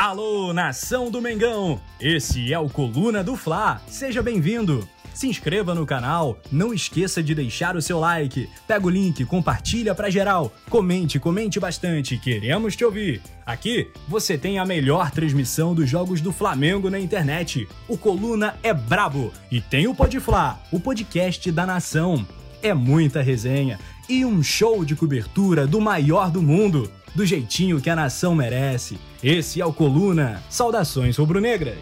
Alô, nação do Mengão! Esse é o Coluna do Fla. Seja bem-vindo. Se inscreva no canal, não esqueça de deixar o seu like. Pega o link, compartilha pra geral. Comente, comente bastante, queremos te ouvir. Aqui você tem a melhor transmissão dos jogos do Flamengo na internet. O Coluna é brabo e tem o Podfla, o podcast da nação. É muita resenha e um show de cobertura do maior do mundo, do jeitinho que a nação merece. Esse é o Coluna. Saudações rubro-negras.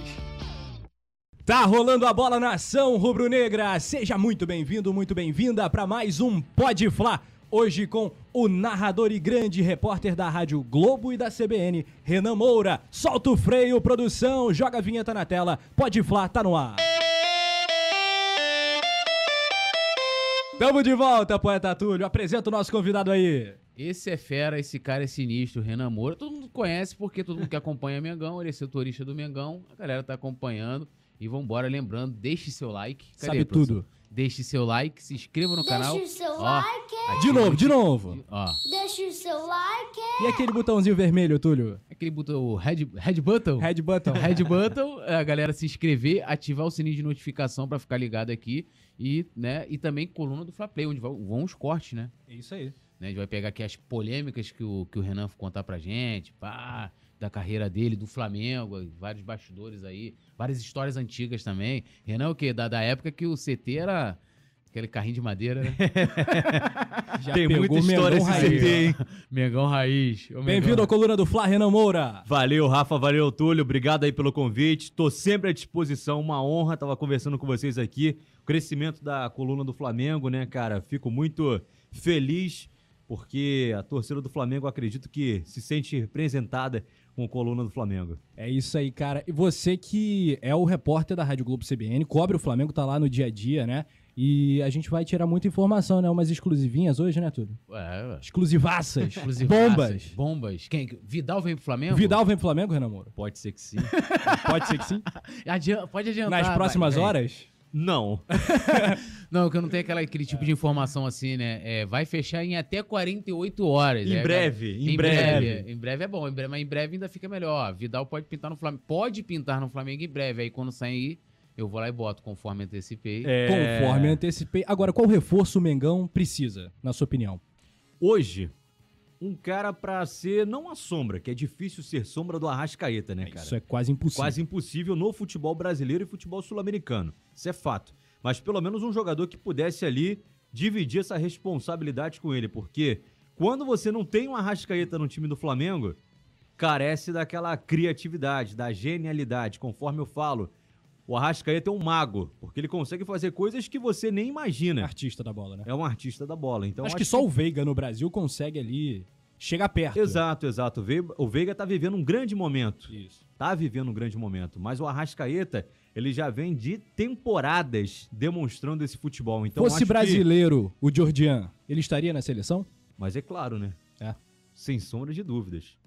Tá rolando a bola nação rubro-negra. Seja muito bem-vindo, muito bem-vinda para mais um Pode Fla. Hoje com o narrador e grande repórter da Rádio Globo e da CBN, Renan Moura. Solta o freio, produção, joga a vinheta na tela. Pode Fla, tá no ar. Tamo de volta, poeta Túlio. Apresenta o nosso convidado aí. Esse é fera, esse cara é sinistro, Renan Moura. Todo mundo conhece porque todo mundo que acompanha Mengão, ele é setorista do Mengão, a galera tá acompanhando. E vambora, lembrando, deixe seu like. Cadê, Sabe tudo. Deixe seu like, se inscreva no Deixe canal. o seu Ó, like. aqui, De novo, de novo. Ó, Deixe o seu like. E aquele botãozinho vermelho, Túlio? aquele botão, o red, red button. Red button. Red button, a galera se inscrever, ativar o sininho de notificação pra ficar ligado aqui. E, né, e também coluna do Fla Play, onde vão os cortes, né? É isso aí. né? A gente vai pegar aqui as polêmicas que o, que o Renan contar pra gente, pá, da carreira dele, do Flamengo, vários bastidores aí, várias histórias antigas também. Renan, é o quê? Da, da época que o CT era aquele carrinho de madeira, né? Já Tem pegou muita história esse raiz. CT, hein? Mengão Raiz. Bem-vindo à coluna do Fla, Renan Moura. Valeu, Rafa, valeu, Túlio. Obrigado aí pelo convite. Tô sempre à disposição, uma honra. Tava conversando com vocês aqui. O crescimento da coluna do Flamengo, né, cara? Fico muito feliz porque a torcida do Flamengo acredito que se sente representada com a coluna do Flamengo. É isso aí, cara. E você que é o repórter da Rádio Globo CBN, cobre o Flamengo, tá lá no dia a dia, né? E a gente vai tirar muita informação, né? Umas exclusivinhas hoje, né, tudo? É, ué. Exclusivaças. Exclusivaças, Bombas. Bombas. Quem? Vidal vem pro Flamengo? Vidal vem pro Flamengo, Renan Moura? Pode ser que sim. Pode ser que sim. Adian- pode adiantar. Nas próximas vai. horas? Não. Não, que eu não tenho aquela, aquele tipo de informação assim, né? É, vai fechar em até 48 horas. Em É, breve, em Em breve. breve. Em breve é bom, em breve, mas em breve ainda fica melhor. Vidal pode pintar no Flamengo. Pode pintar no Flamengo em breve. Aí quando sair, eu vou lá e boto, conforme antecipei. É, Conforme antecipei. Agora, qual reforço o Mengão precisa, na sua opinião? Hoje, um cara pra ser não a sombra, que é difícil ser sombra do Arrascaeta, né, cara? Isso é quase impossível. quase impossível no futebol brasileiro e futebol sul-americano. Isso é fato. Mas pelo menos um jogador que pudesse ali dividir essa responsabilidade com ele, porque quando você não tem um Arrascaeta no time do Flamengo, carece daquela criatividade, da genialidade, conforme eu falo. O Arrascaeta é um mago, porque ele consegue fazer coisas que você nem imagina. Artista da bola, né? É um artista da bola. Então acho, que só o Veiga no Brasil consegue ali chegar perto. Exato, exato. O Veiga, tá vivendo um grande momento. Isso. tá vivendo um grande momento. Mas o Arrascaeta, ele já vem de temporadas demonstrando esse futebol. Então, Fosse acho que- brasileiro, o Jordian, ele estaria na seleção? Mas é claro, né? É. Sem sombra de dúvidas.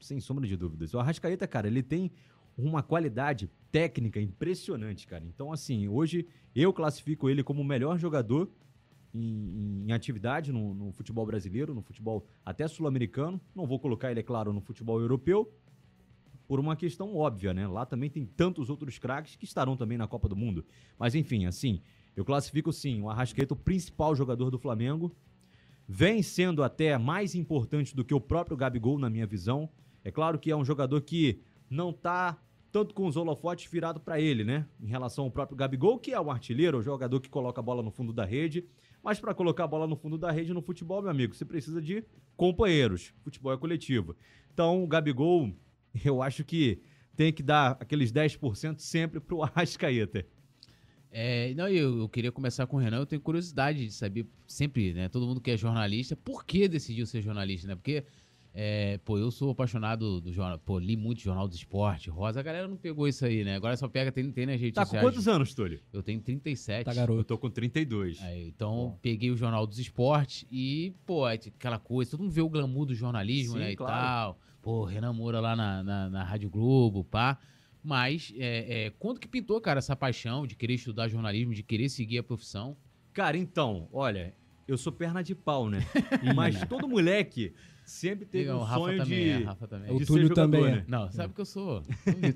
Sem sombra de dúvidas. O Arrascaeta, cara, ele tem uma qualidade técnica impressionante, cara. Então, assim, hoje eu classifico ele como o melhor jogador em, em atividade no, no futebol brasileiro, no futebol até sul-americano. Não vou colocar ele, é claro, no futebol europeu, por uma questão óbvia, né? Lá também tem tantos outros craques que estarão também na Copa do Mundo. Mas enfim, assim, eu classifico sim o Arrascaeta o principal jogador do Flamengo. Vem sendo até mais importante do que o próprio Gabigol, na minha visão. É claro que é um jogador que não tá tanto com os holofotes virado para ele, né? Em relação ao próprio Gabigol, que é o artilheiro, o jogador que coloca a bola no fundo da rede. Mas para colocar a bola no fundo da rede no futebol, meu amigo, você precisa de companheiros. Futebol é coletivo. Então, o Gabigol, eu acho que tem que dar aqueles 10% sempre pro Arrascaeta. É, não, eu, eu queria começar com o Renan. Eu tenho curiosidade de saber, sempre, né? Todo mundo que é jornalista, por que decidiu ser jornalista, né? Porque, é, pô, eu sou apaixonado do jornal, pô, li muito Jornal do Esporte, Rosa. A galera não pegou isso aí, né? Agora só pega, tem, tem nas redes Tá com sociais. quantos anos, Túlio? Eu tenho 37. Tá Eu garoto. tô com 32. Aí, então, peguei o Jornal dos Esportes e, pô, tinha aquela coisa, todo mundo vê o glamour do jornalismo, Sim, né, e claro. tal. Pô, Renan Moura lá na, na, na Rádio Globo, pá. Mas, é, é, quando que pintou, cara, essa paixão de querer estudar jornalismo, de querer seguir a profissão? Cara, então, olha, eu sou perna de pau, né? Mas todo moleque sempre teve o um Rafa sonho também de, é, Rafa também é. O de Túlio também é. né? Não, sabe que eu sou.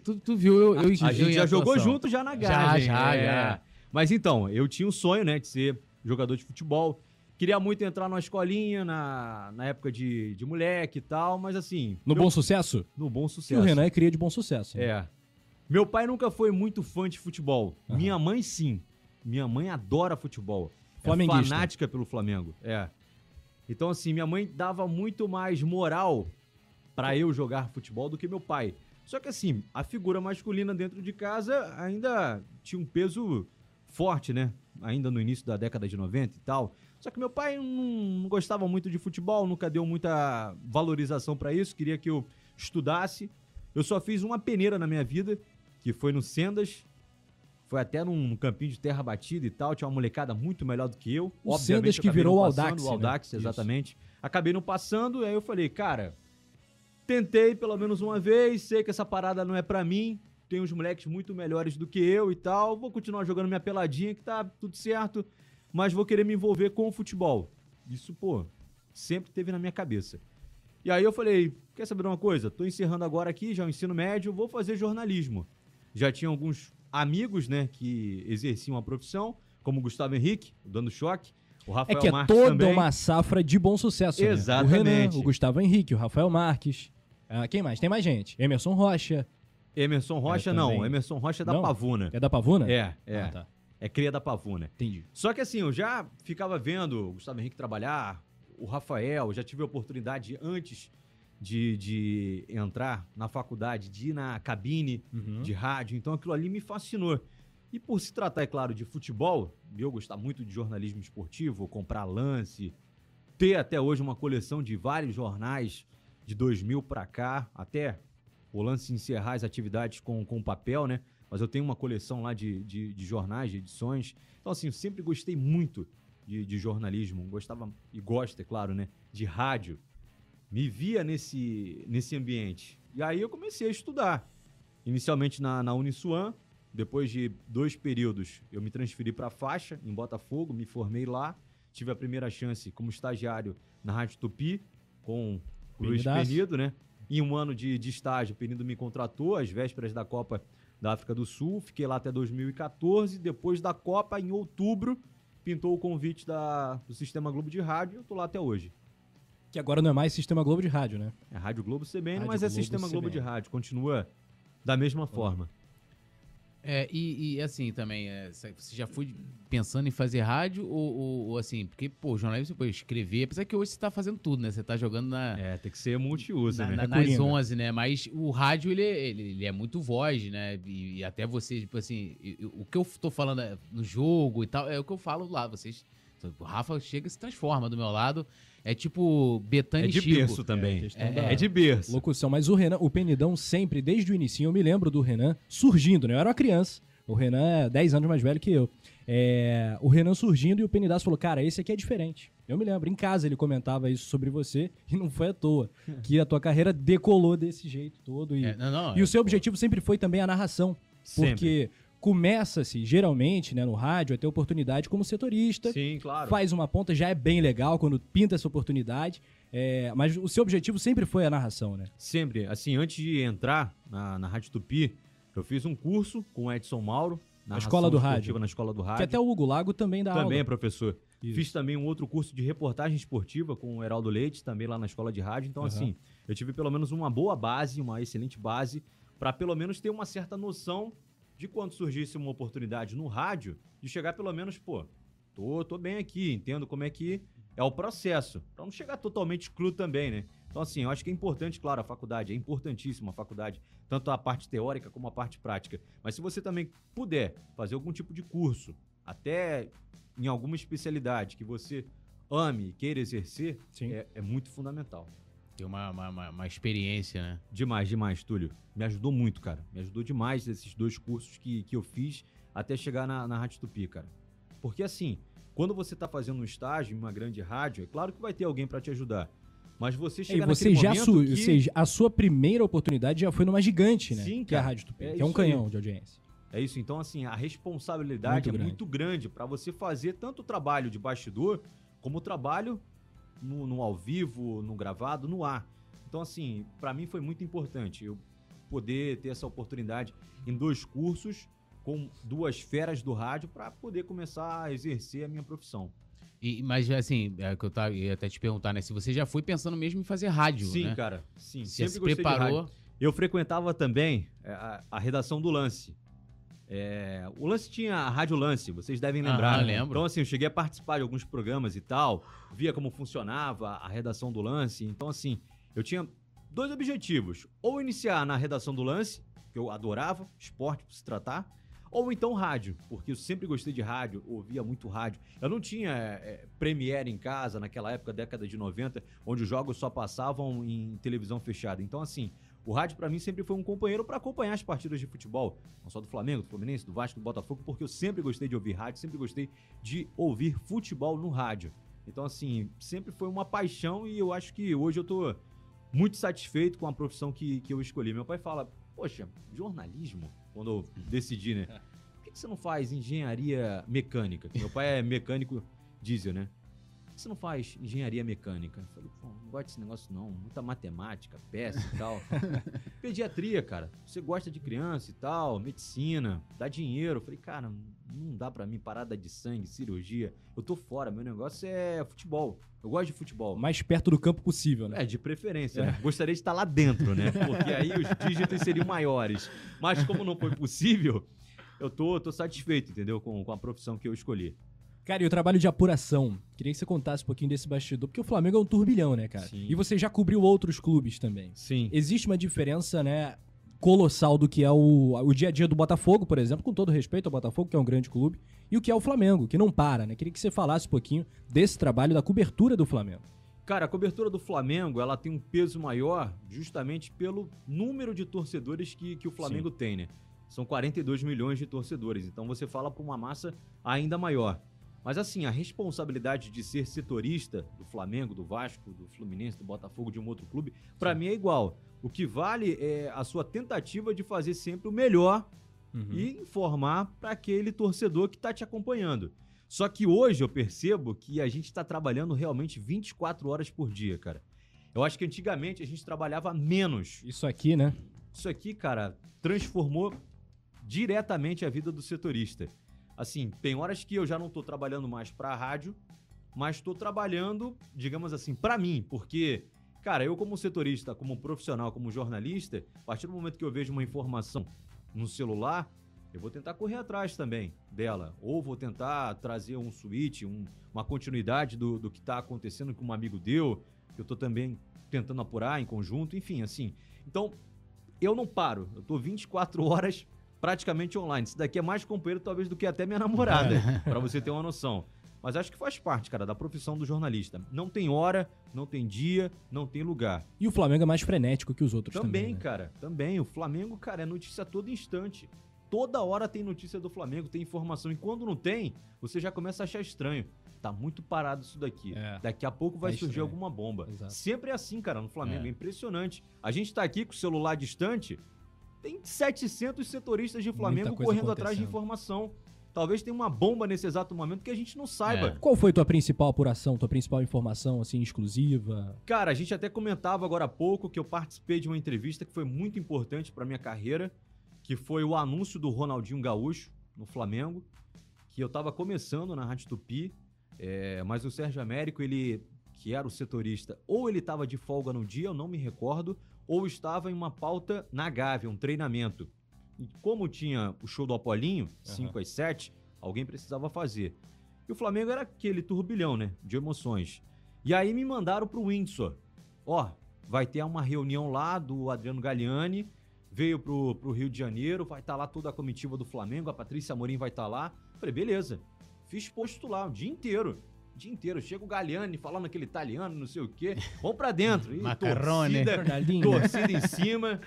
Tu, tu viu, eu, eu, A gente já jogou junto já na Já, garagem. já, é. já. Mas então, eu tinha um sonho, né, de ser jogador de futebol. Queria muito entrar numa escolinha na, na época de, de moleque e tal, mas assim... No meu- bom sucesso? no bom Que o sucesso. Renan é cria de bom sucesso. né? É. Meu pai nunca foi muito fã de futebol. Aham. Minha mãe, sim. Minha mãe adora futebol. É fanática pelo Flamengo. É. Então, assim, minha mãe dava muito mais moral pra eu jogar futebol do que meu pai. Só que, assim, a figura masculina dentro de casa ainda tinha um peso forte, né? Ainda no início da década de 90 e tal. Só que meu pai não, gostava muito de futebol, nunca deu muita valorização pra isso, queria que eu estudasse. Eu só fiz uma peneira na minha vida, que foi no Sendas. Foi até num campinho de terra batida e tal. Tinha uma molecada muito melhor do que eu. O Obviamente, eu que virou o Audax, O né? Audax, Isso. exatamente. Acabei não passando, aí eu falei, cara, tentei pelo menos uma vez, sei que essa parada não é pra mim. Tem uns moleques muito melhores do que eu e tal. Vou continuar jogando minha peladinha, que tá tudo certo. Mas vou querer me envolver com o futebol. Isso, pô, sempre teve na minha cabeça. E aí eu falei, quer saber uma coisa? Tô encerrando agora aqui, já o ensino médio, vou fazer jornalismo. Já tinha alguns amigos, né, que exerciam a profissão, como o Gustavo Henrique, o Dando Choque, o É Rafael que é Marques toda também. uma safra de bom sucesso. né? O Exatamente. Renan, o Gustavo Henrique, o Rafael Marques. Ah, quem mais? Tem mais gente. Emerson Rocha. Emerson Rocha É, não. Emerson Rocha é da Não? Pavuna. É da Pavuna? É, é. Ah, tá. É cria da Pavuna. Entendi. Só que assim, eu já ficava vendo o Gustavo Henrique trabalhar, o Rafael, já tive a oportunidade antes de, de entrar na faculdade, de ir na cabine Uhum. de rádio, então aquilo ali me fascinou. E por se tratar, é claro, de futebol, eu gostar muito de jornalismo esportivo, comprar lance, ter até hoje uma coleção de vários jornais de 2000 pra cá, até o lance encerrar as atividades com, com papel, né? Mas eu tenho uma coleção lá de, de, de jornais, de edições. Então, assim, eu sempre gostei muito de, de jornalismo. Gostava, e gosto, é claro, né? De rádio. Me via nesse, nesse ambiente. E aí eu comecei a estudar. Inicialmente na, na Uniswan, depois de dois períodos, eu me transferi para a faixa, em Botafogo, me formei lá. Tive a primeira chance como estagiário na Rádio Tupi, com o Luiz. Penido, né? Em um ano de, de estágio, o Penido me contratou, às vésperas da Copa da África do Sul. Fiquei lá até 2014. Depois da Copa, em outubro, pintou o convite da, do Sistema Globo de Rádio. Eu tô lá até hoje. Que agora não é mais Sistema Globo de Rádio, né? É Rádio Globo CBN, Rádio mas é Globo Sistema Globo de. Rádio. Continua da mesma forma. É, e, e, assim também, é, você já foi pensando em fazer rádio ou, ou- ou assim, porque, pô, jornalista você pode escrever, apesar que hoje você tá fazendo tudo, né? Você tá jogando na, É, tem que ser multiuso, na- né? na- É nas coringa. 11, né? Mas o rádio, ele, ele, ele é muito voz, né? E, e até você, tipo assim, e- e- o que eu tô falando é, no jogo e tal, é o que eu falo lá, vocês... O Rafa chega e se transforma do meu lado. É tipo Betânia É e de Chico. berço também. É, É, da É de berço. locução. Mas o Renan, o Penidão sempre, desde o início, eu me lembro do Renan surgindo, né? Eu era uma criança. O Renan é 10 anos mais velho que eu. É, o Renan surgindo e o Penidaço falou, cara, esse aqui é diferente. Eu me lembro, em casa ele comentava isso sobre você e não foi à toa. que a tua carreira decolou desse jeito todo. E, É, não, não, e é, o seu pô. objetivo sempre foi também a narração. Sempre. Porque começa-se, geralmente, né, no rádio, a ter oportunidade como setorista. Sim, claro. Faz uma ponta, já é bem legal quando pinta essa oportunidade. É, mas o seu objetivo sempre foi a narração, né? Sempre. Assim, antes de entrar na, na Rádio Tupi, eu fiz um curso com o Edson Mauro. narração Escola do Rádio. Na Escola do Rádio. Que até o Hugo Lago também dá Também, aula. professor. Isso. Fiz também um outro curso de reportagem esportiva com o Heraldo Leite, também lá na escola de rádio. Então, Aham. assim, eu tive pelo menos uma boa base, uma excelente base, para pelo menos ter uma certa noção de quando surgisse uma oportunidade no rádio, de chegar pelo menos, pô, tô, tô bem aqui, entendo como é que é o processo. Pra não chegar totalmente cru também, né? Então, assim, eu acho que é importante, claro, a faculdade, é importantíssima a faculdade, tanto a parte teórica como a parte prática. Mas se você também puder fazer algum tipo de curso, até em alguma especialidade que você ame e queira exercer, é, é muito fundamental. Tem uma, uma, uma- uma experiência, né? Demais, demais, Túlio. Me ajudou muito, cara. Me ajudou demais esses dois cursos que, que eu fiz até chegar na, na Rádio Tupi, cara. Porque assim, quando você tá fazendo um estágio em uma grande rádio, é claro que vai ter alguém para te ajudar. Mas você E chega você naquele já su- que... você- a sua primeira oportunidade já foi numa gigante, né? Sim, que é a. Rádio Tupi, É que é um isso aí. canhão de audiência. É isso, então assim, a responsabilidade Muito é grande. muito grande para você fazer tanto o trabalho de bastidor como o trabalho no, no ao vivo, no gravado, no ar. Então, assim, pra mim foi muito importante eu poder ter essa oportunidade em dois cursos com duas feras do rádio pra poder começar a exercer a minha profissão. E, mas, assim, é que eu tava, ia até te perguntar, né? Se você já foi pensando mesmo em fazer rádio, Sim, né? cara. Sim, Você sempre se preparou. Eu frequentava também é, a, a redação do Lance. É, o Lance tinha a Rádio Lance, vocês devem lembrar. né? lembro. Então, assim, eu cheguei a participar de alguns programas e tal, via como funcionava a redação do Lance. Então, assim, eu tinha dois objetivos. Ou iniciar na redação do Lance, que eu adorava, esporte por se tratar, ou então rádio, porque eu sempre gostei de rádio, ouvia muito rádio. Eu não tinha é, Premiere em casa naquela época, década de 90, onde os jogos só passavam em televisão fechada. Então, assim, o rádio pra mim sempre foi um companheiro pra acompanhar as partidas de futebol, não só do Flamengo, do Fluminense, do Vasco, do Botafogo, porque eu sempre gostei de ouvir rádio, sempre gostei de ouvir futebol no rádio. Então, assim, sempre foi uma paixão e eu acho que hoje eu tô muito satisfeito com a profissão que, que eu escolhi. Meu pai fala, poxa, jornalismo? Quando eu decidi, né? Por que, que você não faz engenharia mecânica? Meu pai é mecânico diesel, né? Que você não faz engenharia mecânica? Eu falei, pô, não gosto desse negócio não. Muita matemática, peça e tal. Pediatria, cara. Você gosta de criança e tal, medicina, dá dinheiro. Eu falei, cara, não dá pra mim parada de sangue, cirurgia. Eu tô fora, meu negócio é futebol. Eu gosto de futebol. Mais perto do campo possível, né? É, de preferência, né? Gostaria de estar lá dentro, né? Porque aí os dígitos seriam maiores. Mas como não foi possível, eu tô, tô satisfeito, entendeu? Com, com a profissão que eu escolhi. Cara, e o trabalho de apuração? Queria que você contasse um pouquinho desse bastidor, porque o Flamengo é um turbilhão, né, cara? Sim. E você já cobriu outros clubes também. Sim. Existe uma diferença, né, colossal do que é o, o dia a dia do Botafogo, por exemplo, com todo respeito ao Botafogo, que é um grande clube, e o que é o Flamengo, que não para, né? Queria que você falasse um pouquinho desse trabalho, da cobertura do Flamengo. Cara, a cobertura do Flamengo, ela tem um peso maior justamente pelo número de torcedores que, que o Flamengo tem, né? São 42 milhões de torcedores, então você fala para uma massa ainda maior. Mas assim, a responsabilidade de ser setorista do Flamengo, do Vasco, do Fluminense, do Botafogo, de um outro clube, pra mim é igual. O que vale é a sua tentativa de fazer sempre o melhor e informar para aquele torcedor que tá te acompanhando. Só que hoje eu percebo que a gente tá trabalhando realmente 24 horas por dia, cara. Eu acho que antigamente a gente trabalhava menos. Isso aqui, né? Isso aqui, cara, transformou diretamente a vida do setorista. Assim, tem horas que eu já não tô trabalhando mais pra rádio, mas tô trabalhando, digamos assim, pra mim, porque, cara, eu como setorista, como profissional, como jornalista, a partir do momento que eu vejo uma informação no celular, eu vou tentar correr atrás também dela. Ou vou tentar trazer um switch, um- uma continuidade do, do que tá acontecendo que um amigo deu, que eu tô também tentando apurar em conjunto, enfim, assim. Então, eu não paro. Eu tô 24 horas praticamente online. Isso daqui é mais companheiro, talvez, do que até minha namorada, pra você ter uma noção. Mas acho que faz parte, cara, da profissão do jornalista. Não tem hora, não tem dia, não tem lugar. E o Flamengo é mais frenético que os outros também, Também, né? cara, também. O Flamengo, cara, é notícia a todo instante. Toda hora tem notícia do Flamengo, tem informação. E quando não tem, você já começa a achar estranho. Tá muito parado isso daqui. É. Daqui a pouco vai É surgir alguma bomba. Exato. Sempre é assim, cara, no Flamengo. É. É. impressionante. A gente tá aqui com o celular distante, tem 700 setoristas de Flamengo correndo atrás de informação. Talvez tenha uma bomba nesse exato momento que a gente não saiba. É. Qual foi tua principal apuração, tua principal informação, assim, exclusiva? Cara, a gente até comentava agora há pouco que eu participei de uma entrevista que foi muito importante pra minha carreira, que foi o anúncio do Ronaldinho Gaúcho no Flamengo, que eu tava começando na Rádio Tupi, é, mas o Sérgio Américo, ele, que era o setorista, ou ele tava de folga no dia, eu não me recordo, ou estava em uma pauta na Gávea, um treinamento. E como tinha o show do Apolinho, 5 às 7, alguém precisava fazer. E o Flamengo era aquele turbilhão, né? De emoções. E aí me mandaram pro Windsor. Ó, vai ter uma reunião lá do Adriano Galliani, veio pro, pro Rio de Janeiro, vai estar lá toda a comitiva do Flamengo, a Patrícia Amorim vai estar lá. Falei, beleza. Fiz posto lá o dia inteiro. O dia inteiro. Chega o Galliani falando aquele italiano, não sei o quê. Vamos pra dentro. E Macarrone. torcida, torcida em cima.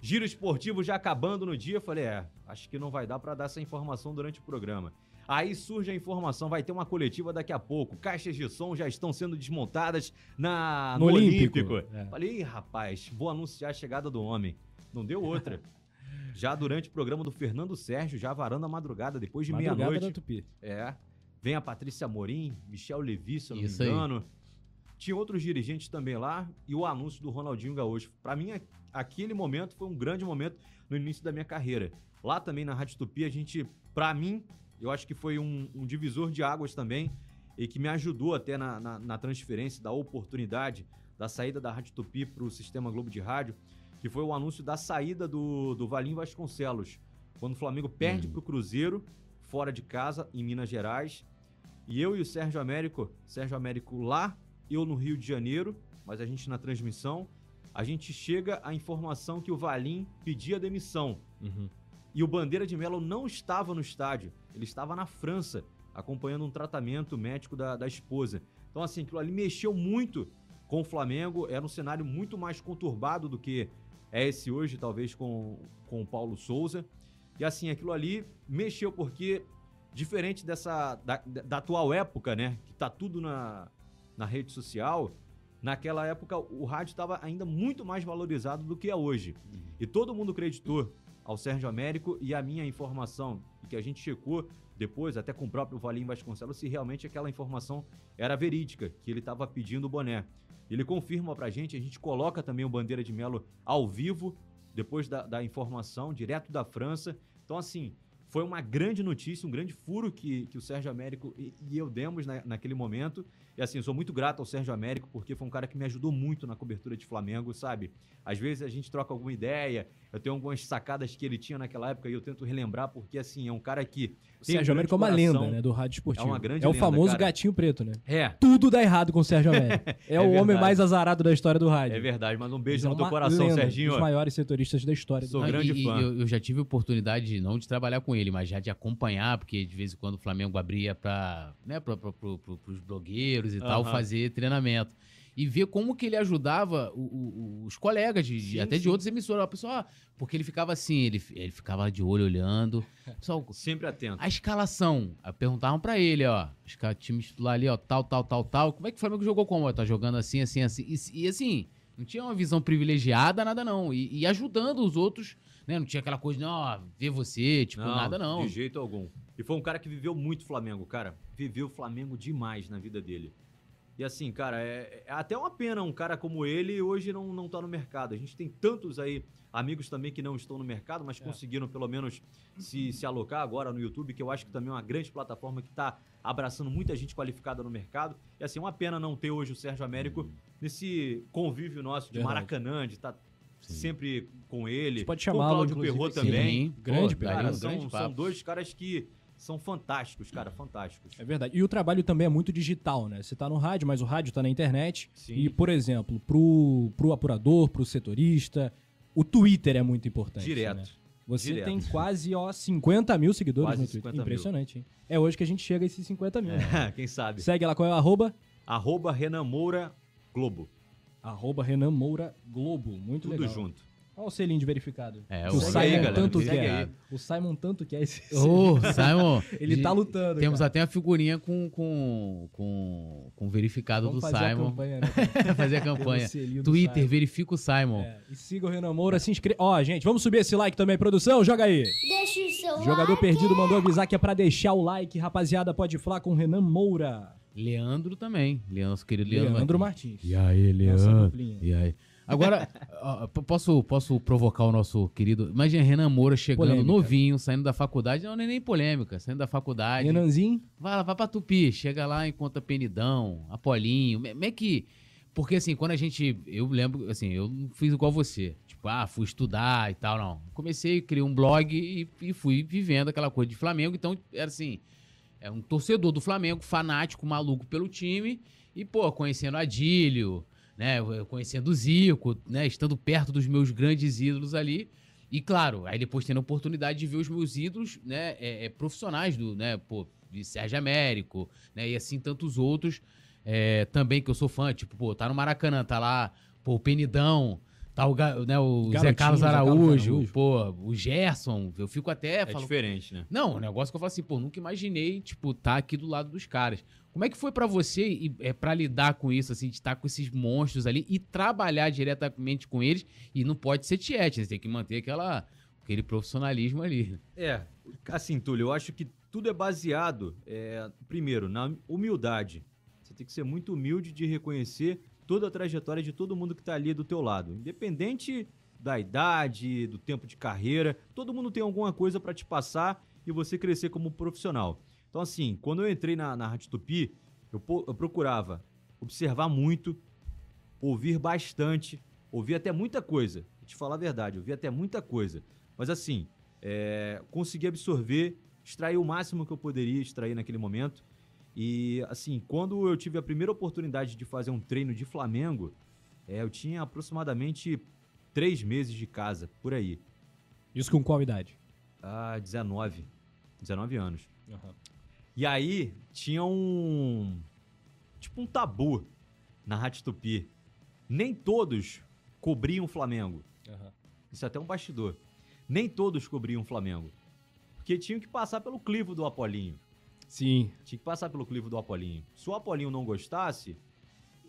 Giro esportivo já acabando no dia. Falei, é, acho que não vai dar pra dar essa informação durante o programa. Aí surge a informação, vai ter uma coletiva daqui a pouco. Caixas de som já estão sendo desmontadas na, No no, Olímpico. Olímpico. É. Falei, Ih, rapaz, vou anunciar a chegada do homem. Não deu outra. já durante o programa do Fernando Sérgio, já varando a madrugada, depois de meia-noite. É. Vem a Patrícia Morim, Michel Levi, se eu não Isso me aí. engano. tinha outros dirigentes também lá e o anúncio do Ronaldinho Gaúcho. Para mim, aquele momento foi um grande momento no início da minha carreira. Lá também na Rádio Tupi, a gente, para mim, eu acho que foi um, um divisor de águas também e que me ajudou até na, na, na transferência da oportunidade da saída da Rádio Tupi para o Sistema Globo de Rádio, que foi o anúncio da saída do, do Valim Vasconcelos, quando o Flamengo perde Hum. para o Cruzeiro, fora de casa, em Minas Gerais. E eu e o Sérgio Américo, Sérgio Américo lá, eu no Rio de Janeiro, mas a gente na transmissão, a gente chega à informação que o Valim pedia demissão. Uhum. E o Bandeira de Melo não estava no estádio, ele estava na França, acompanhando um tratamento médico da, da esposa. Então, assim, aquilo ali mexeu muito com o Flamengo, era um cenário muito mais conturbado do que é esse hoje, talvez com, com o Paulo Souza. E assim, aquilo ali mexeu porque, diferente dessa da, da atual época, né, que tá tudo na, na rede social, naquela época o rádio estava ainda muito mais valorizado do que é hoje. E todo mundo acreditou ao Sérgio Américo e a minha informação, que a gente checou depois, até com o próprio Valim Vasconcelos, se realmente aquela informação era verídica, que ele estava pedindo o boné. Ele confirma pra gente, a gente coloca também o Bandeira de Melo ao vivo, depois da, da informação, direto da França. Então, assim, foi uma grande notícia, um grande furo que, que o Sérgio Américo e, e eu demos na- naquele momento. E assim, eu sou muito grato ao Sérgio Américo, porque foi um cara que me ajudou muito na cobertura de Flamengo, sabe? Às vezes a gente troca alguma ideia, eu tenho algumas sacadas que ele tinha naquela época e eu tento relembrar, porque assim, é um cara que. O um Sérgio Américo é uma lenda, né, do rádio esportivo. É uma grande É o lenda, famoso cara. gatinho preto, né? É, Tudo dá errado com o Sérgio Américo. É, o homem mais azarado da história do rádio. é verdade, mas um beijo Ele é no teu uma coração, lenda, Serginho. Um dos maiores setoristas da história. do Sou Não, rádio. grande e- e fã. eu, eu já tive oportunidade, não de trabalhar com ele, mas já de acompanhar, porque de vez em quando o Flamengo abria para né, pra, pra, pro- pro- pros blogueiros e tal Aham. fazer treinamento. E ver como que ele ajudava o- o- os colegas, de, de- Sim, até de sim. outras emissoras. A pessoa, ah, porque ele ficava assim, ele, ele ficava de olho olhando. Pessoal, Sempre atento. a escalação, perguntavam pra ele, ó, os caras, time titular ali, ó, tal, tal, tal, tal. Como é que o Flamengo jogou como? Ó, Tá jogando assim, assim, assim. E, e, assim, não tinha uma visão privilegiada, nada não. E, e ajudando os outros, né? Não tinha aquela coisa, não, ó, ver você, tipo, nada não. De jeito algum. E foi um cara que viveu muito Flamengo, cara. Viveu o Flamengo demais na vida dele. E assim, cara, é, é até uma pena um cara como ele hoje não, não tá no mercado. A gente tem tantos aí amigos também que não estão no mercado, mas É. conseguiram pelo menos se, se alocar agora no YouTube, que eu acho que também é uma grande plataforma que tá abraçando muita gente qualificada no mercado. E assim, uma pena não ter hoje o Sérgio Américo nesse convívio nosso de Verdade. Maracanã, de estar Sim. Sempre com ele. Você pode com o Cláudio Perrot também. Sim, Grande, pô, Cara, são, grande são dois caras que são fantásticos, cara, fantásticos. É verdade. E o trabalho também é muito digital, né? Você tá no rádio, mas o rádio tá na internet. Sim. E, por exemplo, pro, pro apurador, pro setorista, o Twitter é muito importante. Direto. né? Você Direto. tem quase, ó, 50 mil seguidores Quase no Twitter. 50 mil. Impressionante, hein? É hoje que a gente chega a esses 50 mil. né? Quem sabe? Segue lá, qual é o arroba? Arroba Renan Moura Globo. Arroba Renan Moura Globo. Muito Tudo legal. junto. Olha o selinho de verificado. É, o o Simon aí, galera, tanto quer. aí. O Simon tanto quer esse Ô, Simon. Ele de- tá lutando. Temos cara. até a figurinha com, com, com, com o verificado Vamos do fazer a Simon. campanha, né? fazer a campanha. Twitter, verifica o Simon. É, e siga o Renan Moura, se inscreva. Ó, gente, vamos subir esse like também, produção? Joga aí. Deixa o seu jogador like. perdido mandou avisar que é pra deixar o like, rapaziada. Pode falar com o Renan Moura. Leandro também. Leandro, nosso querido Leandro. Leandro Martins. E aí, Leandro? E aí? Agora, posso, posso provocar o nosso querido. Imagina Renan Moura chegando Polêmica. novinho, saindo da faculdade. Não, nem, nem polêmica, saindo da faculdade. Renanzinho, Vai lá, vai pra Tupi, chega lá, encontra Penidão, Apolinho. Como é que. Porque assim, quando a gente. Eu lembro, assim, eu não fiz igual você. Tipo, ah, fui estudar e tal, não. Comecei, criei um blog e, e fui vivendo aquela coisa de Flamengo. Então, era assim. É um torcedor do Flamengo, fanático, maluco pelo time. E, pô, conhecendo Adílio, né? Conhecendo o Zico, né? Estando perto dos meus grandes ídolos ali. E claro, aí depois tendo a oportunidade de ver os meus ídolos, né, é, é, profissionais do, né, pô, de Sérgio Américo, né, e assim tantos outros é, também que eu sou fã, tipo, pô, tá no Maracanã, tá lá, pô, o Penidão, tá o, né, o Zé Garotinho, Carlos Zé Carlos Araújo, Araújo. pô, o Gerson, eu fico até, É falo, diferente, né? não, um negócio que eu falo assim, pô, nunca imaginei, tipo, tá aqui do lado dos caras. Como é que foi pra você e é para lidar com isso, assim, de estar com esses monstros ali e trabalhar diretamente com eles? E não pode ser tiete, você tem que manter aquela, aquele profissionalismo ali. É, assim, Túlio, eu acho que tudo é baseado, é, primeiro, na humildade. Você tem que ser muito humilde de reconhecer toda a trajetória de todo mundo que tá ali do teu lado. Independente da idade, do tempo de carreira, todo mundo tem alguma coisa para te passar e você crescer como profissional. Então, assim, quando eu entrei na, na Rádio Tupi, eu, eu procurava observar muito, ouvir bastante, ouvir até muita coisa. Vou te falar a verdade, ouvir até muita coisa. Mas, assim, é, consegui absorver, extrair o máximo que eu poderia extrair naquele momento. E, assim, quando eu tive a primeira oportunidade de fazer um treino de Flamengo, é, eu tinha aproximadamente três meses de casa, por aí. Isso com qual idade? Ah, 19. 19 anos. E aí tinha um. Tipo um tabu na Rádio Tupi. Nem todos cobriam o Flamengo. Isso é até um bastidor. Nem todos cobriam o Flamengo. Porque tinham que passar pelo clivo do Apolinho. Sim. Tinha que passar pelo clivo do Apolinho. Se o Apolinho não gostasse,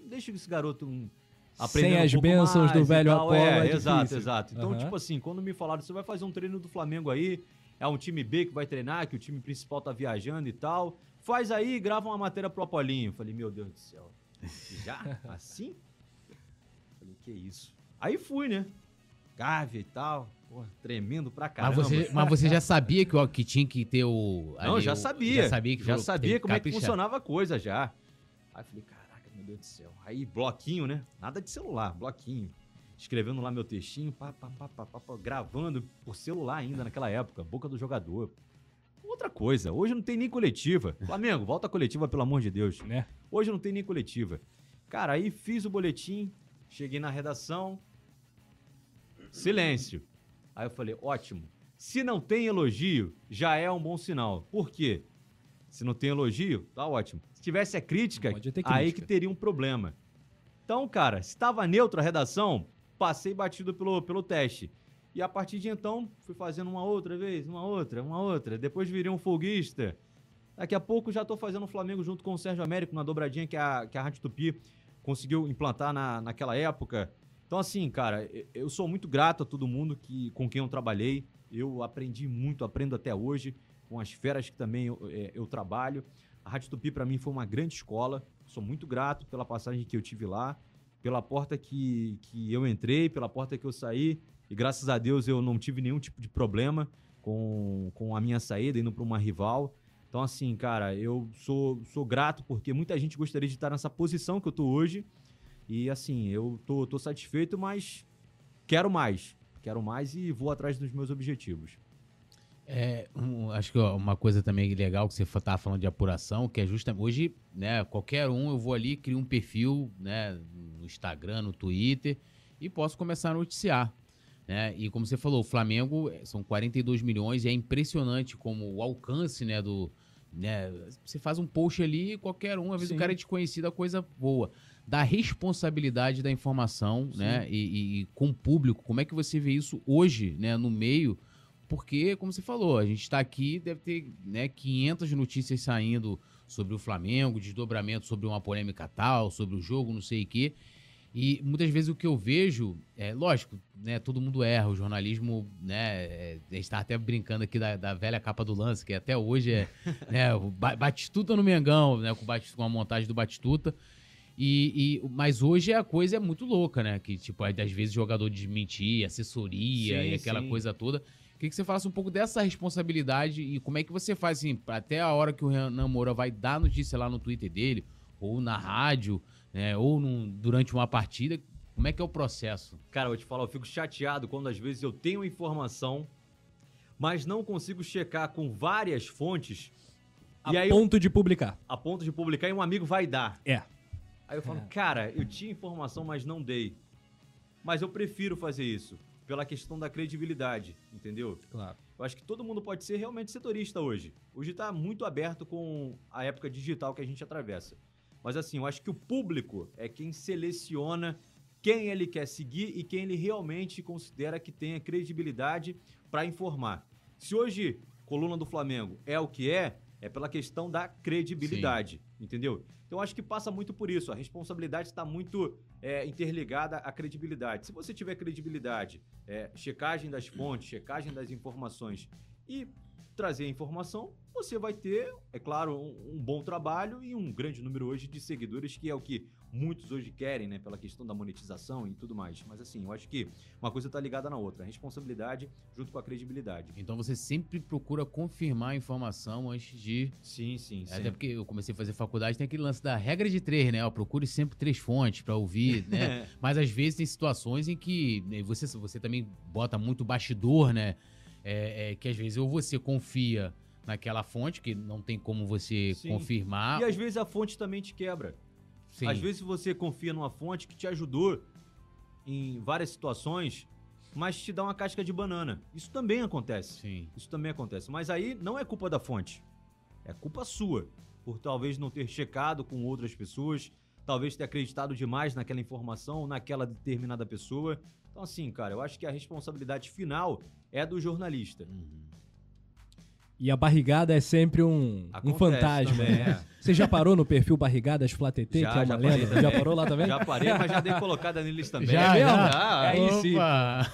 deixa esse garoto um, aprender Sem as bênçãos do e velho. Apolo, É, é exato, exato. Então, Aham. tipo assim, quando me falaram, você vai fazer um treino do Flamengo aí, é um time B que vai treinar, que o time principal tá viajando e tal. Faz aí, grava uma matéria pro Apolinho. Falei, meu Deus do céu. Já? Assim? Falei, que isso. Aí fui, né? Gávea e tal. Porra, tremendo pra Mas caramba. você, mas você já sabia que, ó, que tinha que ter o. Não, ali já o- sabia. Já sabia que já falou, sabia como é que caprichar. funcionava a coisa já. Aí eu falei, caraca, meu Deus do céu. Aí, bloquinho, né? Nada de celular, bloquinho. Escrevendo lá meu textinho, pá, pá, pá, pá, pá, pá, gravando por celular ainda naquela época, boca do jogador. Outra coisa, hoje não tem nem coletiva. Flamengo, volta a coletiva, pelo amor de Deus. Né? Hoje não tem nem coletiva. Cara, aí fiz o boletim, cheguei na redação, silêncio. Aí eu falei, ótimo. Se não tem elogio, já é um bom sinal. Por quê? Se não tem elogio, tá ótimo. Se tivesse a crítica, ter aí crítica. que teria um problema. Então, cara, se estava neutro a redação, passei batido pelo, pelo teste. E a partir de então, fui fazendo uma outra vez, uma outra, uma outra. Depois virei um folguista. Daqui a pouco já tô fazendo o Flamengo junto com o Sérgio Américo na dobradinha que a, que a Rádio Tupi conseguiu implantar na, naquela época. Então, assim, cara, eu sou muito grato a todo mundo que, com quem eu trabalhei. Eu aprendi muito, aprendo até hoje, com as feras que também eu, é, eu trabalho. A Rádio Tupi, para mim, foi uma grande escola. Sou muito grato pela passagem que eu tive lá, pela porta que, que eu entrei, pela porta que eu saí. E graças a Deus eu não tive nenhum tipo de problema com, com a minha saída, indo para uma rival. Então, assim, cara, eu sou, sou grato porque muita gente gostaria de estar nessa posição que eu tô hoje. E, assim, eu tô, tô satisfeito, mas quero mais. Quero mais e vou atrás dos meus objetivos. É, um, acho que ó, uma coisa também legal que você fa- tava falando de apuração, que é justamente hoje, né, qualquer um, eu vou ali, crio um perfil, né, no Instagram, no Twitter e posso começar a noticiar, né? E como você falou, o Flamengo eh, são 42 milhões e é impressionante como o alcance, né, do, né, você faz um post ali, qualquer um, às vezes Sim. o cara é desconhecido, a coisa boa. Da responsabilidade da informação, Sim. né, e, e- com o público, como é que você vê isso hoje, né, no meio porque, como você falou, a gente está aqui, deve ter né, 500 notícias saindo sobre o Flamengo, desdobramento sobre uma polêmica tal, sobre o jogo, não sei o quê. E muitas vezes o que eu vejo, é lógico, né, todo mundo erra, o jornalismo, né, é, a gente tá até brincando aqui da, da velha capa do lance, que até hoje é né, o Ba- Batistuta no Mengão, né, com, o Bati- com a montagem do Batistuta. E, e- mas hoje a coisa é muito louca, né? Que, tipo, às vezes o jogador desmentir, assessoria Sim, e aquela sim. coisa toda. Queria que você falasse um pouco dessa responsabilidade e como é que você faz, assim, até a hora que o Renan Moura vai dar notícia lá no Twitter dele, ou na rádio, né, ou num- durante uma partida, como é que é o processo? Cara, eu vou te falar, eu fico chateado quando às vezes eu tenho informação, mas não consigo checar com várias fontes A E aí eu- ponto de publicar. a ponto de publicar e um amigo vai dar. É. Aí eu falo, É. cara, eu tinha informação, mas não dei. Mas eu prefiro fazer isso, pela questão da credibilidade, entendeu? Claro. Eu acho que todo mundo pode ser realmente setorista hoje. Hoje tá muito aberto com a época digital que a gente atravessa. Mas assim, eu acho que o público é quem seleciona quem ele quer seguir e quem ele realmente considera que tenha credibilidade para informar. Se hoje coluna do Flamengo é o que é, é pela questão da credibilidade, entendeu? Então acho que passa muito por isso. A responsabilidade está muito é, interligada à credibilidade. Se você tiver credibilidade, é, checagem das fontes, checagem das informações e trazer a informação, você vai ter, é claro, um, um bom trabalho e um grande número hoje de seguidores, que é o que muitos hoje querem, né, pela questão da monetização e tudo mais. Mas assim, eu acho que uma coisa tá ligada na outra, a responsabilidade junto com a credibilidade. Então você sempre procura confirmar a informação antes de. Sim, sim, sim. Até porque eu comecei a fazer faculdade, tem aquele lance da regra de três, né? Ó, procure sempre três fontes pra ouvir, né? Mas às vezes tem situações em que né, você, você também bota muito bastidor, né? É, é, que às vezes ou você confia naquela fonte, que não tem como você Sim. confirmar. E às vezes a fonte também te quebra. Sim. Às vezes você confia numa fonte que te ajudou em várias situações, mas te dá uma casca de banana. Isso também acontece. Sim. Isso também acontece. Mas aí não é culpa da fonte. É culpa sua. Por talvez não ter checado com outras pessoas, talvez ter acreditado demais naquela informação, naquela determinada pessoa. Então, assim, cara, eu acho que a responsabilidade final é do jornalista. Uhum. E a barrigada é sempre um, um Acontece fantasma. também, né? é. Você já parou no perfil Barrigadas Flatetê, Já, que é uma já lenda? também. Já parou lá também? Já parei, mas já dei colocada neles também. Já, É mesmo? já. Aí sim. Opa!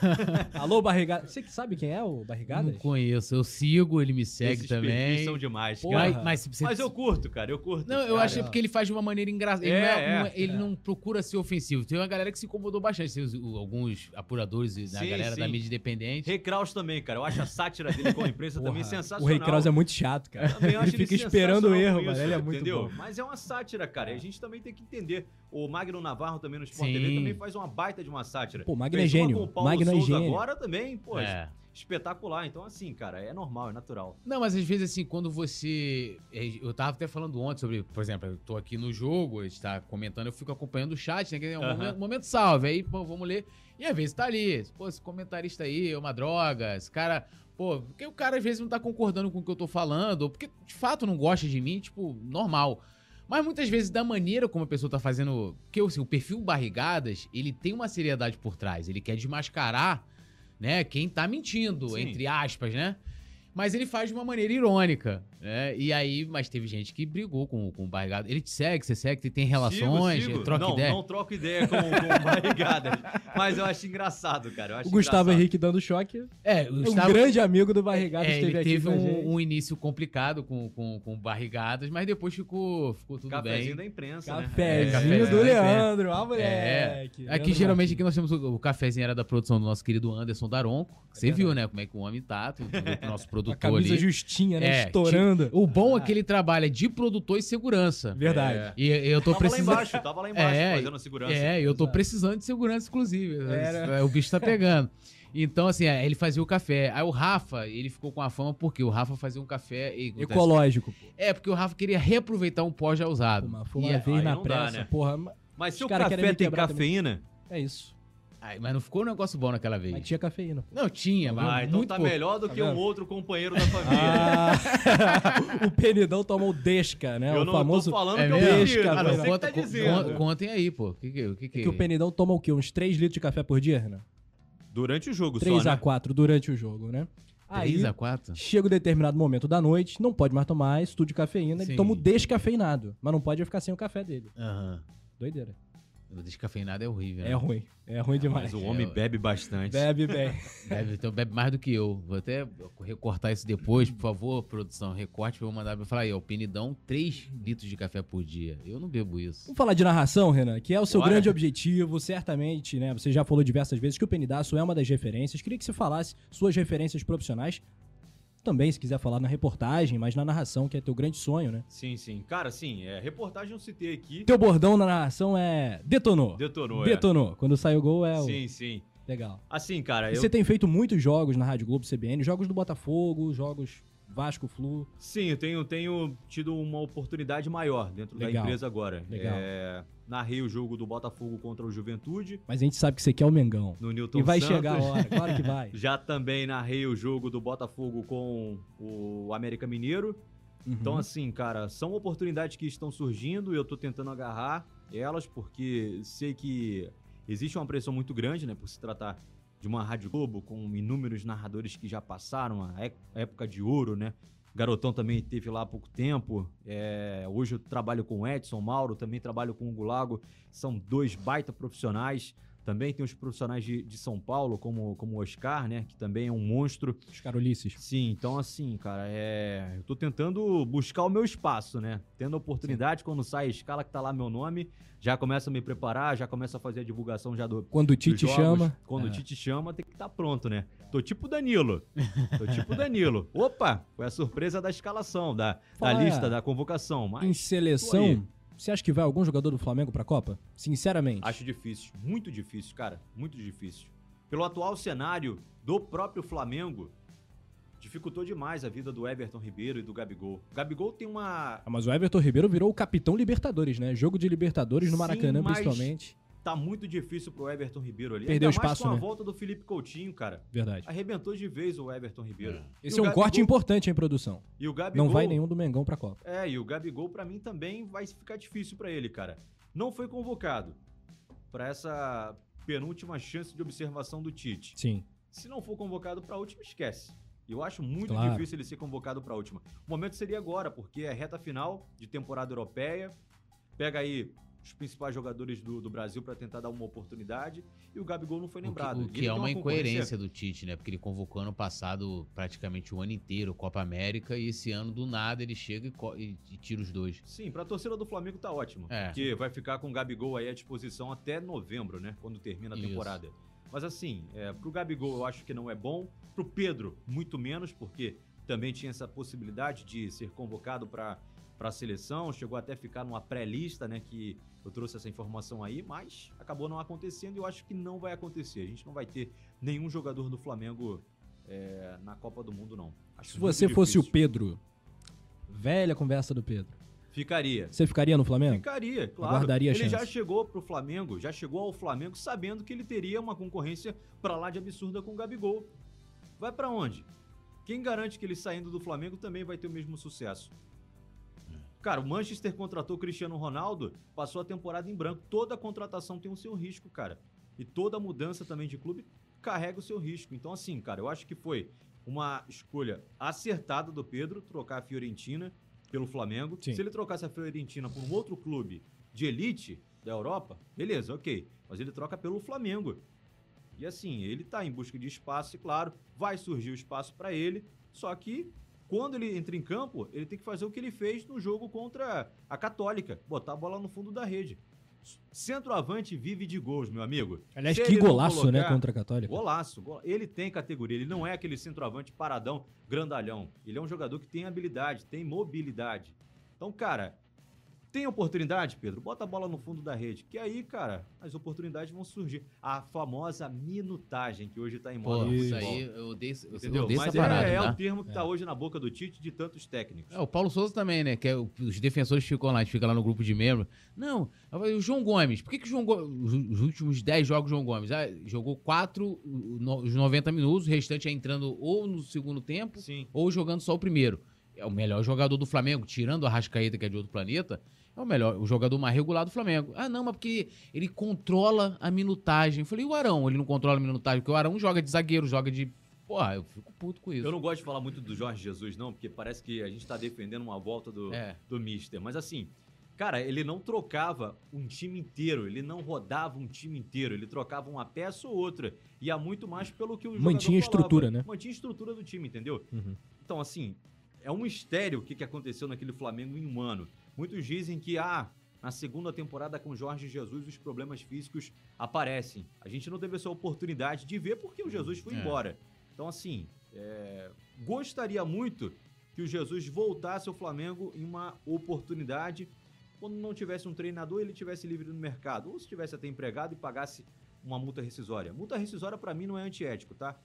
Alô, Barrigada. Você que sabe quem é o Barrigadas? Não conheço. Eu sigo, ele me segue Esses também. são demais, Porra. cara. Mas, mas, Mas eu curto, cara, eu curto. Não, eu cara. acho que ele faz de uma maneira engraçada. Ele, É, não, é- é, é- ele não procura ser ofensivo. Tem uma galera que se incomodou bastante. Tem alguns apuradores da Sim, galera da sim. mídia independente. Rei Kraus também, cara. Eu acho a sátira dele com a imprensa também sensacional. O Rei Kraus é muito chato, cara. Também ele fica ele esperando o erro, com mano. isso, Ele é muito entendeu? bom. Mas é uma sátira, cara. E a gente também tem que entender. O Magno Navarro também no Sport Sim. TV também faz uma baita de uma sátira. Pô, Magno é Fez uma gênio. Com o Paulo Magno é Souza gênio. agora também, pô, É. espetacular. Então, assim, cara, é normal, é natural. Não, mas às vezes, assim, quando você. é, Eu tava até falando ontem sobre, por exemplo, eu tô aqui no jogo, a gente tá comentando, eu fico acompanhando o chat, né? Que é um momento, momento salve. Aí, pô, vamos ler. E às vezes tá ali, pô, esse comentarista aí é uma droga, esse cara. Pô, porque o cara às vezes não tá concordando com o que eu tô falando, ou porque de fato não gosta de mim, tipo, normal. Mas muitas vezes, da maneira como a pessoa tá fazendo. Porque assim, o perfil Barrigadas, ele tem uma seriedade por trás. Ele quer desmascarar, né, quem tá mentindo, Sim. entre aspas, né? Mas ele faz de uma maneira irônica, né? E aí, mas teve gente que brigou com, com o Barrigada. Ele te segue, você segue, você tem relações, Sigo, sigo. troca não, ideia. Não troco ideia com, com barrigada. Mas eu acho engraçado, cara. Eu acho O Gustavo engraçado. Henrique dando choque. É, o Um Gustavo- grande amigo do Barrigadas é, esteve ele aqui teve a um, um início complicado com, com, com barrigadas, mas depois ficou, ficou tudo Cafezinho bem. da imprensa, né? Cafézinho É, cafezinho do Leandro, ah, É, moleque. aqui Leandro geralmente aqui nós temos o, o cafezinho era da produção do nosso querido Anderson Daronco. Você viu, né, como é que o homem tá, o nosso A produtor camisa ali. justinha, né? É, O bom é que ele trabalha de produtor e segurança. Verdade. É. E eu tô Tava precisando lá embaixo, tava lá embaixo É, fazendo a segurança. É, eu tô Exato. precisando de segurança, inclusive. Era. É, O bicho tá pegando. Então, assim, é, ele fazia o café. Aí o Rafa, ele ficou com a fama porque o Rafa fazia um café. E, Ecológico, pô. É, porque o Rafa queria reaproveitar um pó já Pô, usado. mas foi E uma vez aí na não dá, pressa, né? porra. ma- Mas se o café tem quebrar também. cafeína, É isso. Ai, mas não ficou um negócio bom naquela vez. Mas tinha cafeína. Não, tinha, mas ah, então muito tá pouco. melhor do Tá que um vendo? outro companheiro da família. Ah, o Penidão tomou Desca, né? eu o não famoso. tô falando É que eu mesmo? prefiro, Ah, não, que conta, tá con- dizendo. con- contem aí, pô. Que que, o que, que... Que o Penidão toma o quê? Uns 3 litros de café por dia, Renan? Durante o jogo 3 só, a né? 4 durante o jogo, né? Aí 3 a 4? chega um determinado momento da noite, não pode mais tomar estudo de cafeína, Sim. ele toma o descafeinado. Mas não pode ficar sem o café dele. Aham. Doideira. O descafeinado é horrível, né? É ruim. É ruim demais. Mas o homem É, bebe bastante. Bebe bem. Bebe, então bebe mais do que eu. Vou até recortar isso depois, por favor, produção. Recorte eu mandar pra falar aí, ó. O Penidão, 3 litros de café por dia. Eu não bebo isso. Vamos falar de narração, Renan, que é o seu Bora. grande objetivo, certamente, né? Você já falou diversas vezes que o Penidaço é uma das referências. Queria que você falasse suas referências profissionais. Também, se quiser falar na reportagem, mas na narração, que é teu grande sonho, né? Sim, sim. Cara, sim, é, reportagem eu citei aqui. Teu bordão na narração é detonou. Detonou, Detonou. Quando sai o gol é é. o... Sim, sim. Legal. Assim, cara, E eu... Você tem feito muitos jogos na Rádio Globo CBN, jogos do Botafogo, jogos Vasco Flu. Sim, eu tenho, tenho tido uma oportunidade maior dentro da Legal. empresa agora. Legal. É, narrei o jogo do Botafogo contra o Juventude, Mas a gente sabe que você quer o Mengão. no Newton E vai Santos. chegar a hora, claro que vai. Já também narrei o jogo do Botafogo com o América Mineiro. Uhum. Então, assim, cara, são oportunidades que estão surgindo e eu tô tentando agarrar elas porque sei que existe uma pressão muito grande, né, por se tratar de uma Rádio Globo com inúmeros narradores que já passaram a época de ouro, né? Garotão também teve lá há pouco tempo. É, hoje eu trabalho com o Edson Mauro, também trabalho com o Hugo Lago. São dois baita profissionais. Também tem os profissionais de, de São Paulo, como, como o Oscar, né? Que também é um monstro. Os Carolices. Sim, então assim, cara, é. Eu tô tentando buscar o meu espaço, né? Tendo a oportunidade, quando sai a escala que tá lá meu nome, já começa a me preparar, já começa a fazer a divulgação já do. Quando o Tite jogos. chama. Quando o É. Tite chama, tem que estar pronto, né? Tô tipo Danilo. Tô tipo Danilo. Opa! Foi a surpresa da escalação, da, da Fala, lista, é. da convocação. Em Mas aí. seleção, você acha que vai algum jogador do Flamengo pra Copa? Sinceramente. Acho difícil, muito difícil, cara, muito difícil. Pelo atual cenário do próprio Flamengo, dificultou demais a vida do Everton Ribeiro e do Gabigol. O Gabigol tem uma. Ah, Mas o Everton Ribeiro virou o capitão Libertadores, né? Jogo de Libertadores no Sim, Maracanã, mas- principalmente. Tá muito difícil pro Everton Ribeiro ali. Perdeu Ainda mais espaço, com a né? volta do Felipe Coutinho, cara. Verdade. Arrebentou de vez o Everton Ribeiro. E Esse é um corte Gabigol- importante em produção. E o Gabigol. Não vai nenhum do Mengão pra Copa. É, e o Gabigol pra mim também vai ficar difícil pra ele, cara. Não foi convocado pra essa penúltima chance de observação do Tite. Sim. Se não for convocado pra última, esquece. Eu acho muito Claro. difícil ele ser convocado pra última. O momento seria agora, porque é reta final de temporada europeia. Pega aí os principais jogadores do, do Brasil pra tentar dar uma oportunidade e o Gabigol não foi O que, lembrado. o que é uma incoerência do Tite, né? Porque ele convocou ano passado praticamente o ano inteiro Copa América e esse ano, do nada, ele chega e, e- tira os dois. Sim, pra torcida do Flamengo tá ótimo. É. Porque vai ficar com o Gabigol aí à disposição até novembro, né? Quando termina a Isso. temporada. Mas assim, é, pro Gabigol eu acho que não é bom. Pro Pedro, muito menos, porque também tinha essa possibilidade de ser convocado para a seleção, chegou até a ficar numa pré-lista, né, que eu trouxe essa informação aí, mas acabou não acontecendo e eu acho que não vai acontecer. A gente não vai ter nenhum jogador do Flamengo é, na Copa do Mundo, não. Acho Se você fosse o difícil. Pedro, velha conversa do Pedro, Ficaria. você ficaria no Flamengo? Ficaria, claro. Aguardaria a ele já chegou pro Flamengo, já chegou ao Flamengo sabendo que ele teria uma concorrência pra lá de absurda com o Gabigol. Vai pra onde? Quem garante que ele saindo do Flamengo também vai ter o mesmo sucesso? Cara, o Manchester contratou o Cristiano Ronaldo, passou a temporada em branco. Toda contratação tem o seu risco, cara. E toda mudança também de clube carrega o seu risco. Então, assim, cara, eu acho que foi uma escolha acertada do Pedro trocar a Fiorentina pelo Flamengo. Sim. Se ele trocasse a Fiorentina por um outro clube de elite da Europa, beleza, ok. Mas ele troca pelo Flamengo. E assim, ele tá em busca de espaço e, claro, vai surgir o espaço para ele. Só que quando ele entra em campo, ele tem que fazer o que ele fez no jogo contra a Católica, botar a bola no fundo da rede. Centroavante vive de gols, meu amigo. Aliás, Se que golaço, né, colocar- contra a Católica. Golaço, gol- Ele tem categoria, ele não é aquele centroavante paradão, grandalhão. Ele é um jogador que tem habilidade, tem mobilidade. Então, cara, tem oportunidade, Pedro? Bota a bola no fundo da rede, que aí, cara, as oportunidades vão surgir. A famosa minutagem que hoje tá em moda Pô, isso aí, eu odeio, eu Entendeu? odeio Mas essa é, parada, é tá? o termo que tá hoje na boca do Tite de tantos técnicos. É, o Paulo Souza também, né? Que é o- os defensores ficam lá, a gente fica lá no grupo de membros. Não, o João Gomes, por que, que o João Gomes, os últimos 10 jogos, o João Gomes, ah, jogou 4, os 90 minutos, o restante é entrando ou no segundo tempo, Sim. ou jogando só o primeiro. É o melhor jogador do Flamengo, tirando o Arrascaeta, que é de outro planeta, é o melhor, o jogador mais regular do Flamengo. Ah, não, mas porque ele controla a minutagem. Eu falei, e o Arão? Ele não controla a minutagem, porque o Arão joga de zagueiro, joga de. Porra, eu fico puto com isso. Eu não gosto de falar muito do Jorge Jesus, não, porque parece que a gente tá defendendo uma volta do, É. do Mister. Mas assim, cara, ele não trocava um time inteiro, ele não rodava um time inteiro, ele trocava uma peça ou outra. Ia muito mais pelo que o jogador Mantinha a falava. estrutura, né? Mantinha a estrutura do time, entendeu? Uhum. Então, assim, é um mistério o que, que aconteceu naquele Flamengo em um ano. Muitos dizem que, ah, na segunda temporada com Jorge Jesus, os problemas físicos aparecem. A gente não teve essa oportunidade de ver porque o Jesus foi É. embora. Então, assim, é, gostaria muito que o Jesus voltasse ao Flamengo em uma oportunidade quando não tivesse um treinador ele tivesse livre no mercado, ou se tivesse até empregado e pagasse uma multa rescisória. Multa rescisória, para mim, não é antiético, tá?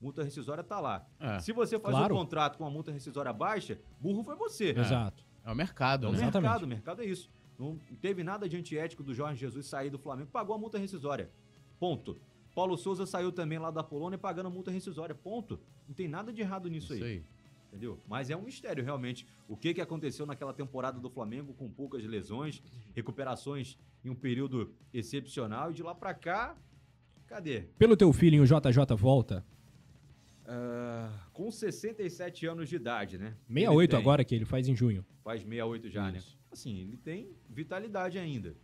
Multa rescisória tá lá. É, Se você faz Claro. um contrato com uma multa rescisória baixa, burro foi você. Exato. É o mercado, É o né? Exatamente. mercado, o mercado é isso. Não teve nada de antiético do Jorge Jesus sair do Flamengo, pagou a multa rescisória. Ponto. Paulo Souza saiu também lá da Polônia pagando a multa rescisória. Ponto. Não tem nada de errado nisso Isso aí, aí. entendeu? Mas é um mistério realmente o que, que aconteceu naquela temporada do Flamengo com poucas lesões, recuperações em um período excepcional e de lá pra cá, cadê? Pelo teu filho, o JJ volta. Ah, com 67 anos de idade, né? 68 Ele tem. agora, que ele faz em junho. Faz 68 já, né? Isso. Assim, ele tem vitalidade ainda.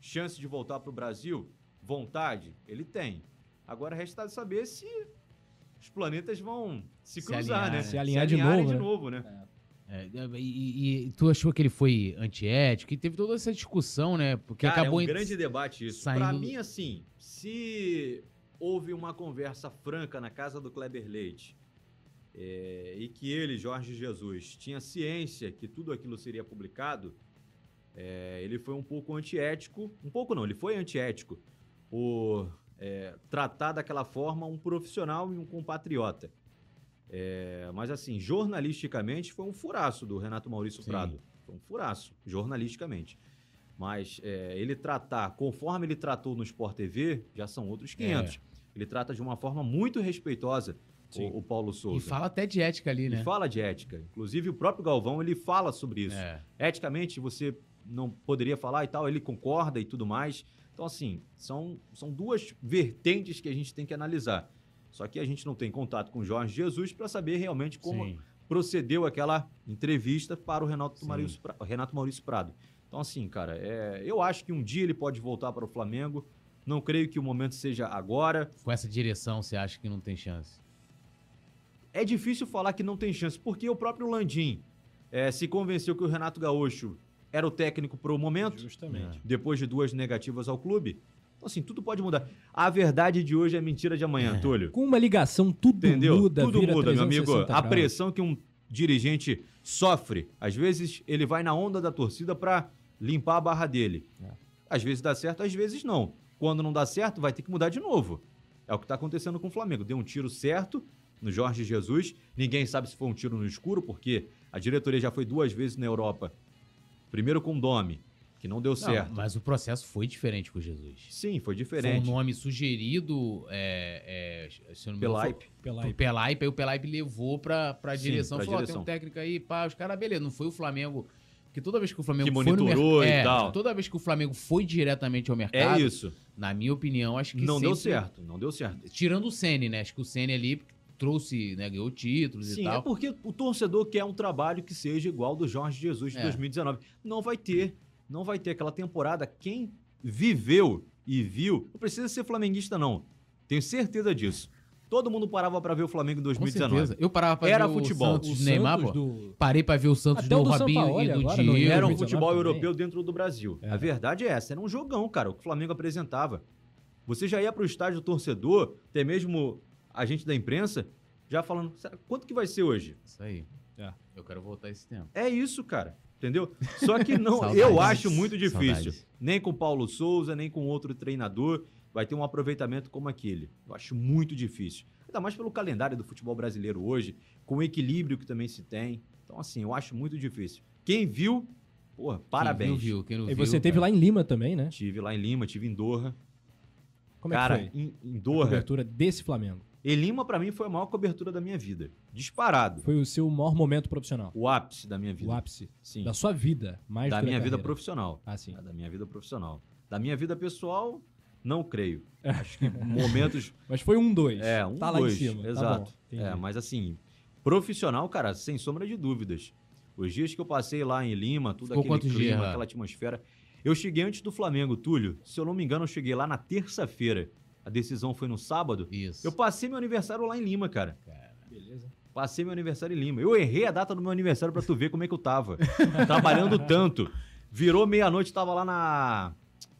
Chance de voltar pro Brasil? vontade? Ele tem. Agora resta saber se os planetas vão se Se cruzar, alinhar, né? né? Se alinhar de novo, de né? novo, né? É, e, e- e tu achou que ele foi antiético? E teve toda essa discussão, né? Porque Cara, acabou é um em- grande debate isso. saindo- Pra mim, assim, se houve uma conversa franca na casa do Kleber Leite é, e que ele, Jorge Jesus, tinha ciência que tudo aquilo seria publicado, é, ele foi um pouco antiético. Um pouco não, ele foi antiético por é, tratar daquela forma um profissional e um compatriota. É, mas assim, jornalisticamente foi um furaço do Renato Maurício Sim. Prado. Foi um furaço, jornalisticamente. Mas é, ele tratar, conforme ele tratou no Sport TV, já são outros 500. Ele trata de uma forma muito respeitosa o, o Paulo E Souza. fala até de ética ali, E né? fala de ética. Inclusive, o próprio Galvão, ele fala sobre isso. É. Eticamente, você não poderia falar e tal, ele concorda e tudo mais. Então, assim, são, são duas vertentes que a gente tem que analisar. Só que a gente não tem contato com o Jorge Jesus para saber realmente como Sim. procedeu aquela entrevista para o Renato. Maurício, Renato Maurício Prado. Então, assim, cara, é, eu acho que um dia ele pode voltar para o Flamengo. Não creio que o momento seja agora. Com essa direção, você acha que não tem chance? É difícil falar que não tem chance, porque o próprio Landim eh, se convenceu que o Renato Gaúcho era o técnico para o momento, Justamente. depois de duas negativas ao clube. Então, assim, tudo pode mudar. A verdade de hoje é mentira de amanhã, Túlio. Com uma ligação, tudo Entendeu? muda, Tudo vira muda, meu amigo. 360 A pressão que um dirigente sofre, às vezes ele vai na onda da torcida para limpar a barra dele. É. Às vezes dá certo, às vezes não. Quando não dá certo, vai ter que mudar de novo. É o que está acontecendo com o Flamengo. Deu um tiro certo no Jorge Jesus. Ninguém sabe se foi um tiro no escuro, porque a diretoria já foi duas vezes na Europa. Primeiro com o Domi, que não deu Não, certo. mas o processo foi diferente com o Jesus. Sim, foi Foi um diferente. nome sugerido é, é, se eu não me Pelaipe. Pelaipe, aí o Pelaipe levou pra, pra Sim, direção. pra falou, ó, direção. tem um técnico aí, pá, os caras, beleza, não foi o Flamengo. Porque toda vez que o Flamengo Que monitorou e tal. Toda vez que o Flamengo foi diretamente ao É mercado, isso. na minha opinião, acho que Não deu certo. Não deu certo. Tirando o Sene, né? Acho que o Sene ali trouxe, né, ganhou títulos e Sim, é tal. porque o torcedor quer um trabalho que seja igual do Jorge Jesus de É. 2019. Não vai ter. Não vai ter aquela temporada. Quem viveu e viu, não precisa ser flamenguista, não. Tenho certeza disso. Todo mundo parava pra ver o Flamengo em Com 2019. certeza. Eu parava pra Era ver futebol. o O Santos Neymar, Santos do... Parei pra ver o Santos Até do o do Robinho e do Diego. Era um 2019 futebol também. europeu dentro do Brasil. É. A verdade é essa. Era um jogão, cara, o que o Flamengo apresentava. Você já ia pro estádio torcedor, até mesmo a gente da imprensa, já falando, "Será- quanto que vai ser hoje? Isso aí. É. Eu quero voltar esse tempo. É isso, cara. Entendeu? Só que não, eu acho muito difícil. Saudades. Nem com Paulo Souza, nem com outro treinador vai ter um aproveitamento como aquele. Eu acho muito difícil. Ainda mais pelo calendário do futebol brasileiro hoje, com o equilíbrio que também se tem. Então, assim, eu acho muito difícil. Quem viu, porra, parabéns. Quem viu. Quem não E viu, você teve cara. lá em Lima também, né? Tive lá em Lima, tive em Doha. Como cara, é que foi? em, em A Doha. cobertura desse Flamengo. E Lima, pra mim, foi a maior cobertura da minha vida. Disparado. Foi o seu maior momento profissional. O ápice da minha vida. O ápice Sim. da sua vida, mais da do que minha vida profissional. Ah, sim. Da minha vida profissional. Da minha vida pessoal, não creio. Acho que momentos. Mas foi um dois. É, um Tá lá dois. em cima. Tá Exato. bom, entendi. é, mas assim, profissional, cara, sem sombra de dúvidas. Os dias que eu passei lá em Lima, tudo Ficou aquele clima, dias lá? aquela atmosfera. Eu cheguei antes do Flamengo, Túlio. Se eu não me engano, eu cheguei lá na terça-feira. A decisão foi no sábado. Isso. Eu passei meu aniversário lá em Lima, cara. Beleza. Passei meu aniversário em Lima. Eu errei a data do meu aniversário pra tu ver como é que eu tava. Trabalhando tanto. Virou meia-noite, tava lá na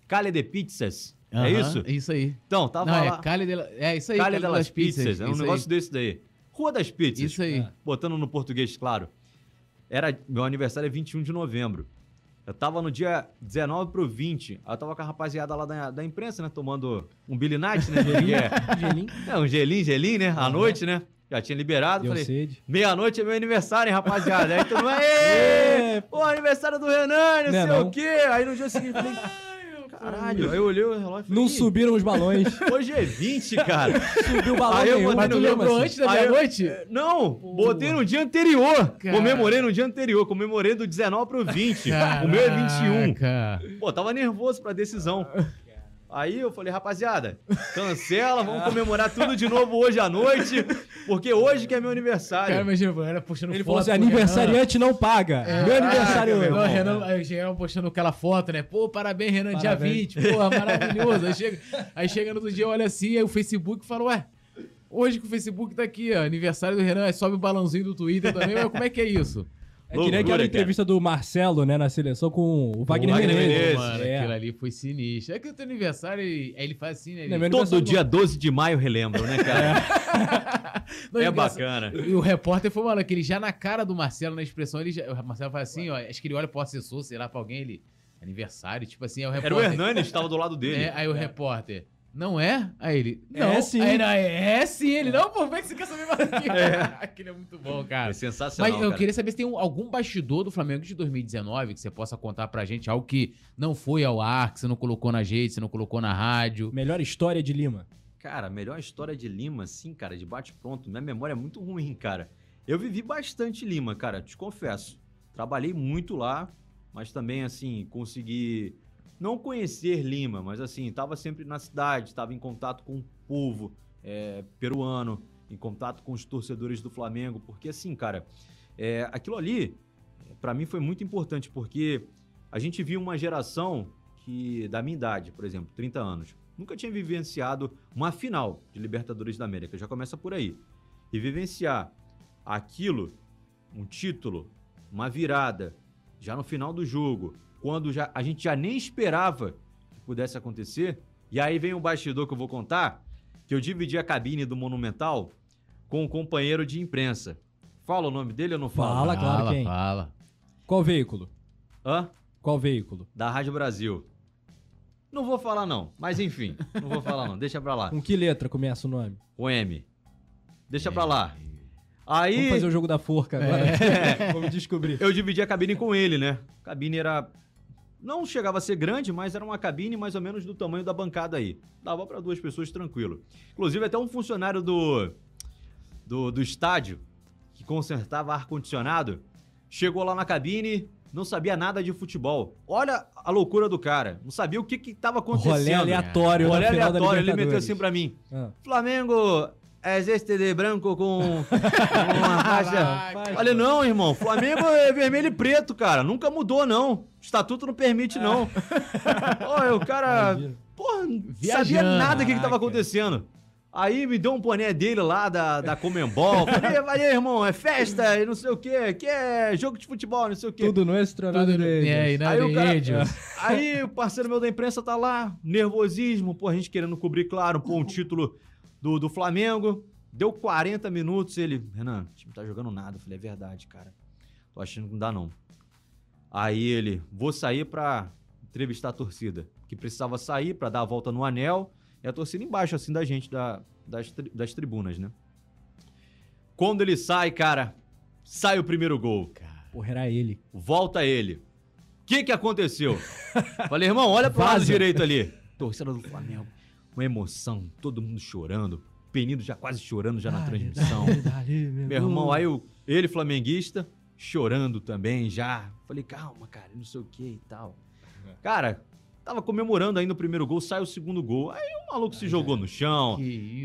Calha de Pizzas. É Aham, isso? Isso aí. Então, tava Não, lá. é Cali de la... É isso aí. Calha Cali delas Pizzas. É um negócio desse daí. Rua das Aí. Pizzas. Isso aí. É. Botando no português, claro. Era, meu aniversário é 21 de novembro. Eu tava no dia 19 pro 20. Aí eu tava com a rapaziada lá da, da imprensa, né? Tomando um Billy Night, né? Que é, Gelinho. é, um gelinho, gelinho, né? À noite, né? Já tinha liberado. Deu falei. Meia-noite é meu aniversário, hein, rapaziada? Aí todo mundo, "Aê! É, Pô, aniversário do Renan, não Né, sei não? o quê. Aí no dia seguinte, falei, caralho. Aí eu olhei o relógio e falei, Não "Ih, subiram os balões. Hoje é 20, cara. Subiu o balão Aí eu nenhum. botei Mas no tu meu- lembrou assim. antes da Aí eu- meia-noite? Não, botei no dia anterior. Cara. Comemorei no dia anterior. Comemorei do 19 pro 20. O meu é 21. Caraca. Pô, tava nervoso pra decisão. Aí eu falei, rapaziada, cancela, vamos comemorar tudo de novo hoje à noite, porque hoje que é meu aniversário. Cara, imagina, mano, era postando Ele foto. falou assim: o Renan. aniversariante não paga. Meu aniversário Caraca, meu Não, hoje. o Renan, aí chegava postando aquela foto, né? Pô, parabéns, Renan, dia Parabéns. 20, porra, maravilhoso. Aí chega, aí chega no outro dia, olha assim, aí o Facebook fala, ué, hoje que o Facebook tá aqui, ó, aniversário do Renan, aí sobe o balãozinho do Twitter também, ué, como é que é isso? É que nem aquela entrevista do Marcelo, né, na seleção com o Wagner, Wagner Menezes. Menezes. Mano, É. aquilo ali foi sinistro. É que o teu aniversário, ele- aí ele faz assim, né? Ele... Todo dia 12 de maio relembro, né, cara? Não, É engraçado- bacana. E o repórter foi, mano, que ele já na cara do Marcelo, na expressão, ele já, o Marcelo faz assim, ó, acho que ele olha pro assessor, sei lá, pra alguém, ele, aniversário, tipo assim, é o Era o repórter. Hernandes, estava do lado dele. É, aí o repórter, não é? Aí ele, É, não. sim. Aí, ele, é, sim. Ele, não, pô, vem que você quer saber mais aqui. Aquilo é muito bom, cara. É sensacional, Mas eu cara. queria saber se tem um- algum bastidor do Flamengo de 2019 que você possa contar pra gente, algo que não foi ao ar, que você não colocou na gente, você não colocou na rádio. Melhor história de Lima. Cara, melhor história de Lima, sim, cara, de bate-pronto. Minha memória é muito ruim, cara. Eu vivi bastante Lima, cara, te confesso. Trabalhei muito lá, mas também, assim, consegui não conhecer Lima, mas, assim, tava sempre na cidade, tava em contato com o povo é, peruano, em contato com os torcedores do Flamengo, porque, assim, cara, é, aquilo ali, pra mim, foi muito importante, porque a gente viu uma geração que, da minha idade, por exemplo, 30 anos, nunca tinha vivenciado uma final de Libertadores da América. Já começa por aí. E vivenciar aquilo, um título, uma virada, já no final do jogo, quando já, a gente já nem esperava que pudesse acontecer. E aí vem um bastidor que eu vou contar, que eu dividi a cabine do Monumental com um companheiro de imprensa. Fala o nome dele ou não fala? Fala, claro, fala, quem? fala. Qual veículo? Hã? Qual veículo? Da Rádio Brasil. Não vou falar não, mas enfim, não vou falar não, deixa pra lá. Com que letra começa o nome? O M. Deixa pra lá. Aí Vamos fazer o jogo da forca agora. É. Vamos descobrir. eu dividi a cabine com ele, né? A cabine era não chegava a ser grande, mas era uma cabine mais ou menos do tamanho da bancada aí. Dava pra duas pessoas tranquilo. Inclusive até um funcionário do do, do estádio que consertava ar condicionado chegou lá na cabine, não sabia nada de futebol. Olha a loucura do cara, não sabia o que que tava acontecendo. Rolê aleatório Rolê aleatório, ele meteu assim pra mim. Ah. Flamengo é este de branco com, com uma faixa. Olha, não, irmão. Flamengo é vermelho e preto, cara. Nunca mudou, não. O estatuto não permite, não. Olha, o cara. Porra, não sabia Viajando, nada do que, que tava acontecendo. Aí me deu um boné dele lá da, da Comembol. Falei, aí, irmão, é festa e não sei o quê. Que é jogo de futebol, não sei o quê. Tudo nuestro, nada de é, e nada Aí o cara-. Aí o parceiro meu da imprensa tá lá, nervosismo, pô, a gente querendo cobrir, claro, pô, um título do, do Flamengo. Deu 40 minutos, ele, Renan, o time tá jogando nada. Eu falei, é verdade, cara. Tô achando que não dá, não. Aí ele, vou sair pra entrevistar a torcida. Que precisava sair pra dar a volta no anel. E a torcida embaixo, assim, da gente, da, das, tri- das tribunas, né? Quando ele sai, cara, sai o primeiro gol. Porra, era ele. Volta ele. O que que aconteceu? Falei, irmão, olha pro lado direito ali. Torcida do Flamengo. Uma emoção, todo mundo chorando. Penido já quase chorando já na transmissão. Meu irmão, aí o- ele, flamenguista, chorando também já. Falei, calma, cara, não sei o que e tal. Cara, tava comemorando ainda o primeiro gol, sai o segundo gol. Aí o maluco se jogou no chão.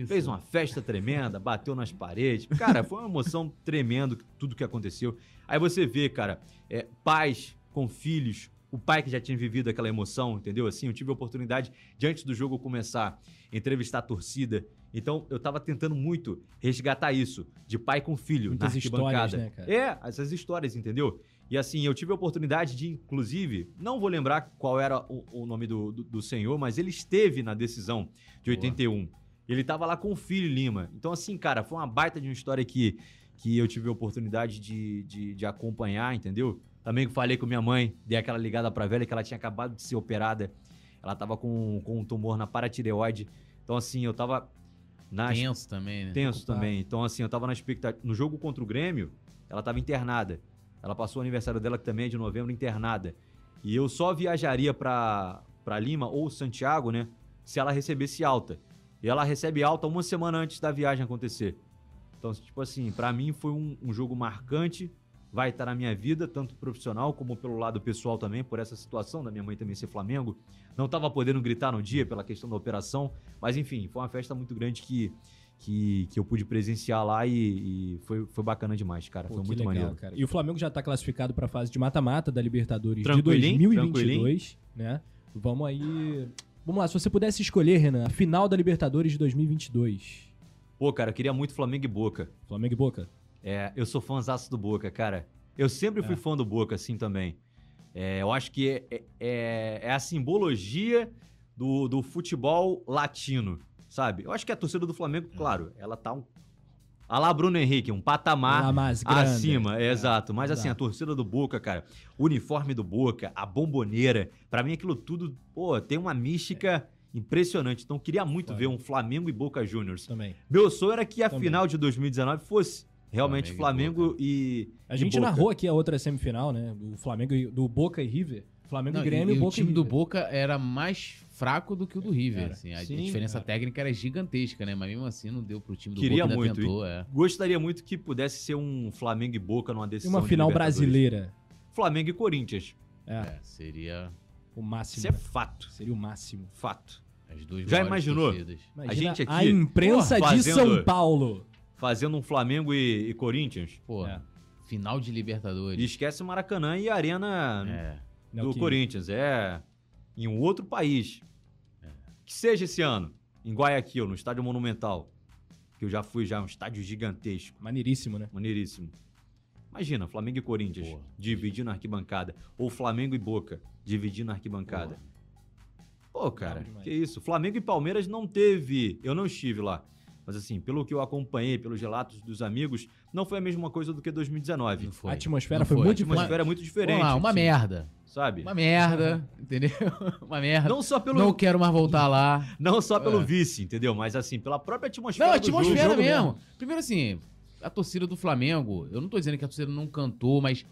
Fez uma festa tremenda, bateu nas paredes. Cara, foi uma emoção tremenda tudo que aconteceu. Aí você vê, cara, é, pais com filhos, o pai que já tinha vivido aquela emoção, entendeu? Assim, eu tive a oportunidade de antes do jogo começar, entrevistar a torcida. Então, eu tava tentando muito resgatar isso, de pai com filho, Muitas na arquibancada. histórias, né, cara? É, essas histórias, entendeu? E assim, eu tive a oportunidade de, inclusive, não vou lembrar qual era o, o nome do, do, do senhor, mas ele esteve na decisão de 81. Ele tava lá com o filho Lima. Então, assim, cara, foi uma baita de uma história que, que eu tive a oportunidade de, de, de acompanhar, entendeu? Também falei com minha mãe, dei aquela ligada pra velha que ela tinha acabado de ser operada. Ela tava com, com um tumor na paratireoide. Então, assim, eu tava na, Tenso também, né? tenso Preocupado. também. Então, assim, eu tava na expectativa. No jogo contra o Grêmio, ela tava internada. Ela passou o aniversário dela, que também é de novembro, internada. E eu só viajaria pra, pra Lima ou Santiago, né? Se ela recebesse alta. E ela recebe alta uma semana antes da viagem acontecer. Então, tipo assim, pra mim foi um, um jogo marcante vai estar na minha vida, tanto profissional como pelo lado pessoal também, por essa situação da minha mãe também ser Flamengo. Não estava podendo gritar no dia pela questão da operação, mas enfim, foi uma festa muito grande que, que, que eu pude presenciar lá e, e foi, foi bacana demais, cara. Pô, foi muito legal, maneiro. cara. E o Flamengo já tá classificado pra fase de mata-mata da Libertadores de 2022, né? Vamos aí. Vamos lá, se você pudesse escolher, Renan, a final da Libertadores de 2022. Pô, cara, eu queria muito Flamengo e Boca. Flamengo e Boca? É, eu sou fãzaço do Boca, cara. Eu sempre fui É. fã do Boca, assim, também. É, eu acho que é, é- é, a simbologia do, do futebol latino, sabe? Eu acho que a torcida do Flamengo, claro, ela tá um... A lá Bruno Henrique, um patamar acima, é, exato. Mas assim, a torcida do Boca, cara, o uniforme do Boca, a bomboneira, pra mim aquilo tudo, pô, tem uma mística impressionante. Então, queria muito ver um Flamengo e Boca Juniors. Também. Meu sonho era que a Também. final de 2019 fosse realmente Flamengo Flamengo e. A e gente Boca. narrou aqui a outra semifinal, né? Do Flamengo e do Boca e River. Flamengo Não, e Grêmio e, e o Boca time e do. Boca era mais fraco do que o do River. Assim. a, a Sim, diferença era. técnica era gigantesca, né? Mas mesmo assim não deu pro time do Queria Boca, muito, tentou, é. Gostaria muito que pudesse ser um Flamengo e Boca numa E decisão. uma de final Libertadores. brasileira. Flamengo e Corinthians. É, É, seria o máximo. Isso é fato. Seria o máximo. Fato. as duas Já imaginou? Imagina gente aqui, a imprensa porra, de fazendo- São Paulo. Fazendo um Flamengo e, e Corinthians. Pô, É. final de E Libertadores. esquece o Maracanã e a Arena É. Do Corinthians. É em um outro país. É. Que seja esse ano, em Guayaquil, no Estádio Monumental. Que eu já fui já, um estádio gigantesco. Maneiríssimo, né? Maneiríssimo. Imagina, Flamengo e Corinthians Porra. dividindo a arquibancada. Ou Flamengo e Boca dividindo a arquibancada. Pô, cara, que isso. Flamengo e Palmeiras não teve. Eu não estive lá. Mas assim, pelo que eu acompanhei, pelos relatos dos amigos, não foi a mesma coisa do que 2019. Não foi. a atmosfera Não foi, foi. muito A diferente. atmosfera é muito diferente. Vamos lá, uma assim, merda. Sabe? Uma merda, entendeu? Uma merda. Não só pelo, Não não, quero mais voltar lá. só pelo É. vice, entendeu? Mas assim, pela própria atmosfera. Não, a do jogo. atmosfera jogo mesmo. mesmo. Primeiro assim, a torcida do Flamengo, eu não tô dizendo que a torcida não cantou, mas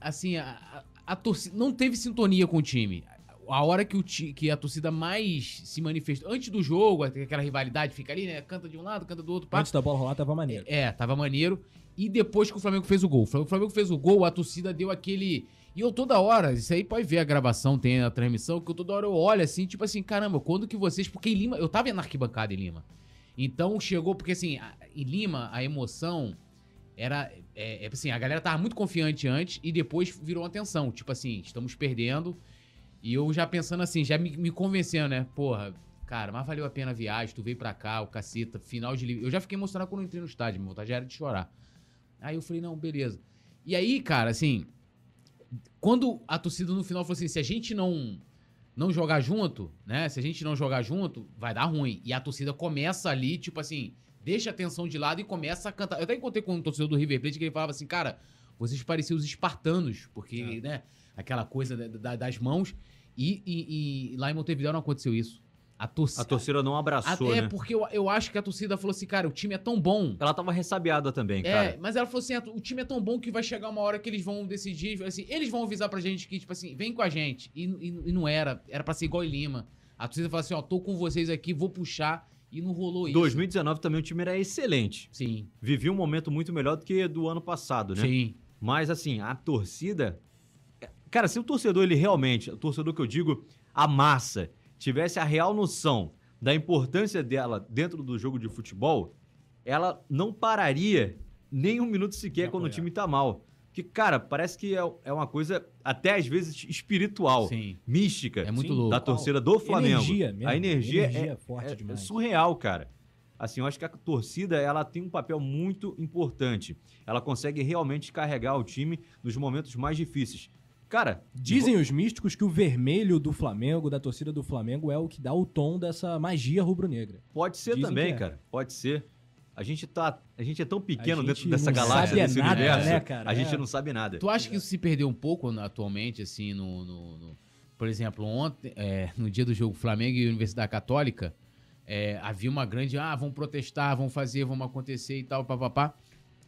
assim, a, a- a torcida não teve sintonia com o time. A hora que, o ti- que a torcida mais se manifestou, antes do jogo, aquela rivalidade fica ali, né? Canta de um lado, canta do outro, pá. Antes da bola rolar, tava maneiro. É, tava maneiro. E depois que o Flamengo fez o gol. O Flamengo fez o gol, a torcida deu aquele. E eu toda hora, isso aí pode ver a gravação, tem a transmissão, que eu toda hora eu olho assim, tipo assim, caramba, quando que vocês. Porque em Lima, eu tava na arquibancada em Lima. Então chegou, porque assim, em Lima, a emoção era. É, é, assim, a galera tava muito confiante antes e depois virou uma tensão. Tipo assim, estamos perdendo. E eu já pensando assim, já me, me convencendo, né? Porra, cara, mas valeu a pena a viagem, tu veio pra cá, o caceta, final de. li- Eu já fiquei emocionado quando eu entrei no estádio, minha vontade já era de chorar. Aí eu falei, não, beleza. E aí, cara, assim, quando a torcida no final falou assim, se a gente não não jogar junto, né? Se a gente não jogar junto, vai dar ruim. E a torcida começa ali, tipo assim, deixa a tensão de lado e começa a cantar. Eu até encontrei com um torcedor do River Plate que ele falava assim, cara, vocês pareciam os espartanos, porque, né, aquela coisa da- da- das mãos. E, e- e lá em Montevideo não aconteceu isso. A torcida. A torcida não abraçou, Até né? porque eu, eu acho que a torcida falou assim, cara, o time é tão bom Ela tava ressabiada também, é, cara. mas ela falou assim: "Ah, o time é tão bom que vai chegar uma hora que eles vão decidir. Assim, eles vão avisar pra gente que, tipo assim, vem com a gente. E, e- e não era. Era pra ser igual em Lima. A torcida falou assim: ó, tô com vocês aqui, vou puxar. E não rolou isso. 2019 também o time era excelente. Sim, Vivia um momento muito melhor do que do ano passado, né? sim. Mas assim, a torcida. Cara, se o torcedor, ele realmente, o torcedor que eu digo, a massa, tivesse a real noção da importância dela dentro do jogo de futebol, ela não pararia nem um minuto sequer quando o time tá mal. Que, cara, parece que é, é uma coisa até às vezes espiritual, Sim. mística. É muito louco. Da torcida do Flamengo. Energia mesmo. A energia, Energia é, forte é- é demais. surreal, cara. Assim, eu acho que a torcida ela tem um papel muito importante. Ela consegue realmente carregar o time nos momentos mais difíceis. Cara, Dizem os místicos que o vermelho do Flamengo, da torcida do Flamengo, é o que dá o tom dessa magia rubro-negra. pode ser dizem também, é. cara. Pode ser. A gente tá, a gente é tão pequeno dentro dessa galáxia, sabe desse nada, universo. né, cara? A gente É. não sabe nada. Tu acha que isso se perdeu um pouco atualmente, assim, no. no- no- Por exemplo, ontem, é, no dia do jogo Flamengo e Universidade Católica, é, havia uma grande. Ah, vão protestar, vão fazer, vão acontecer e tal, papapá.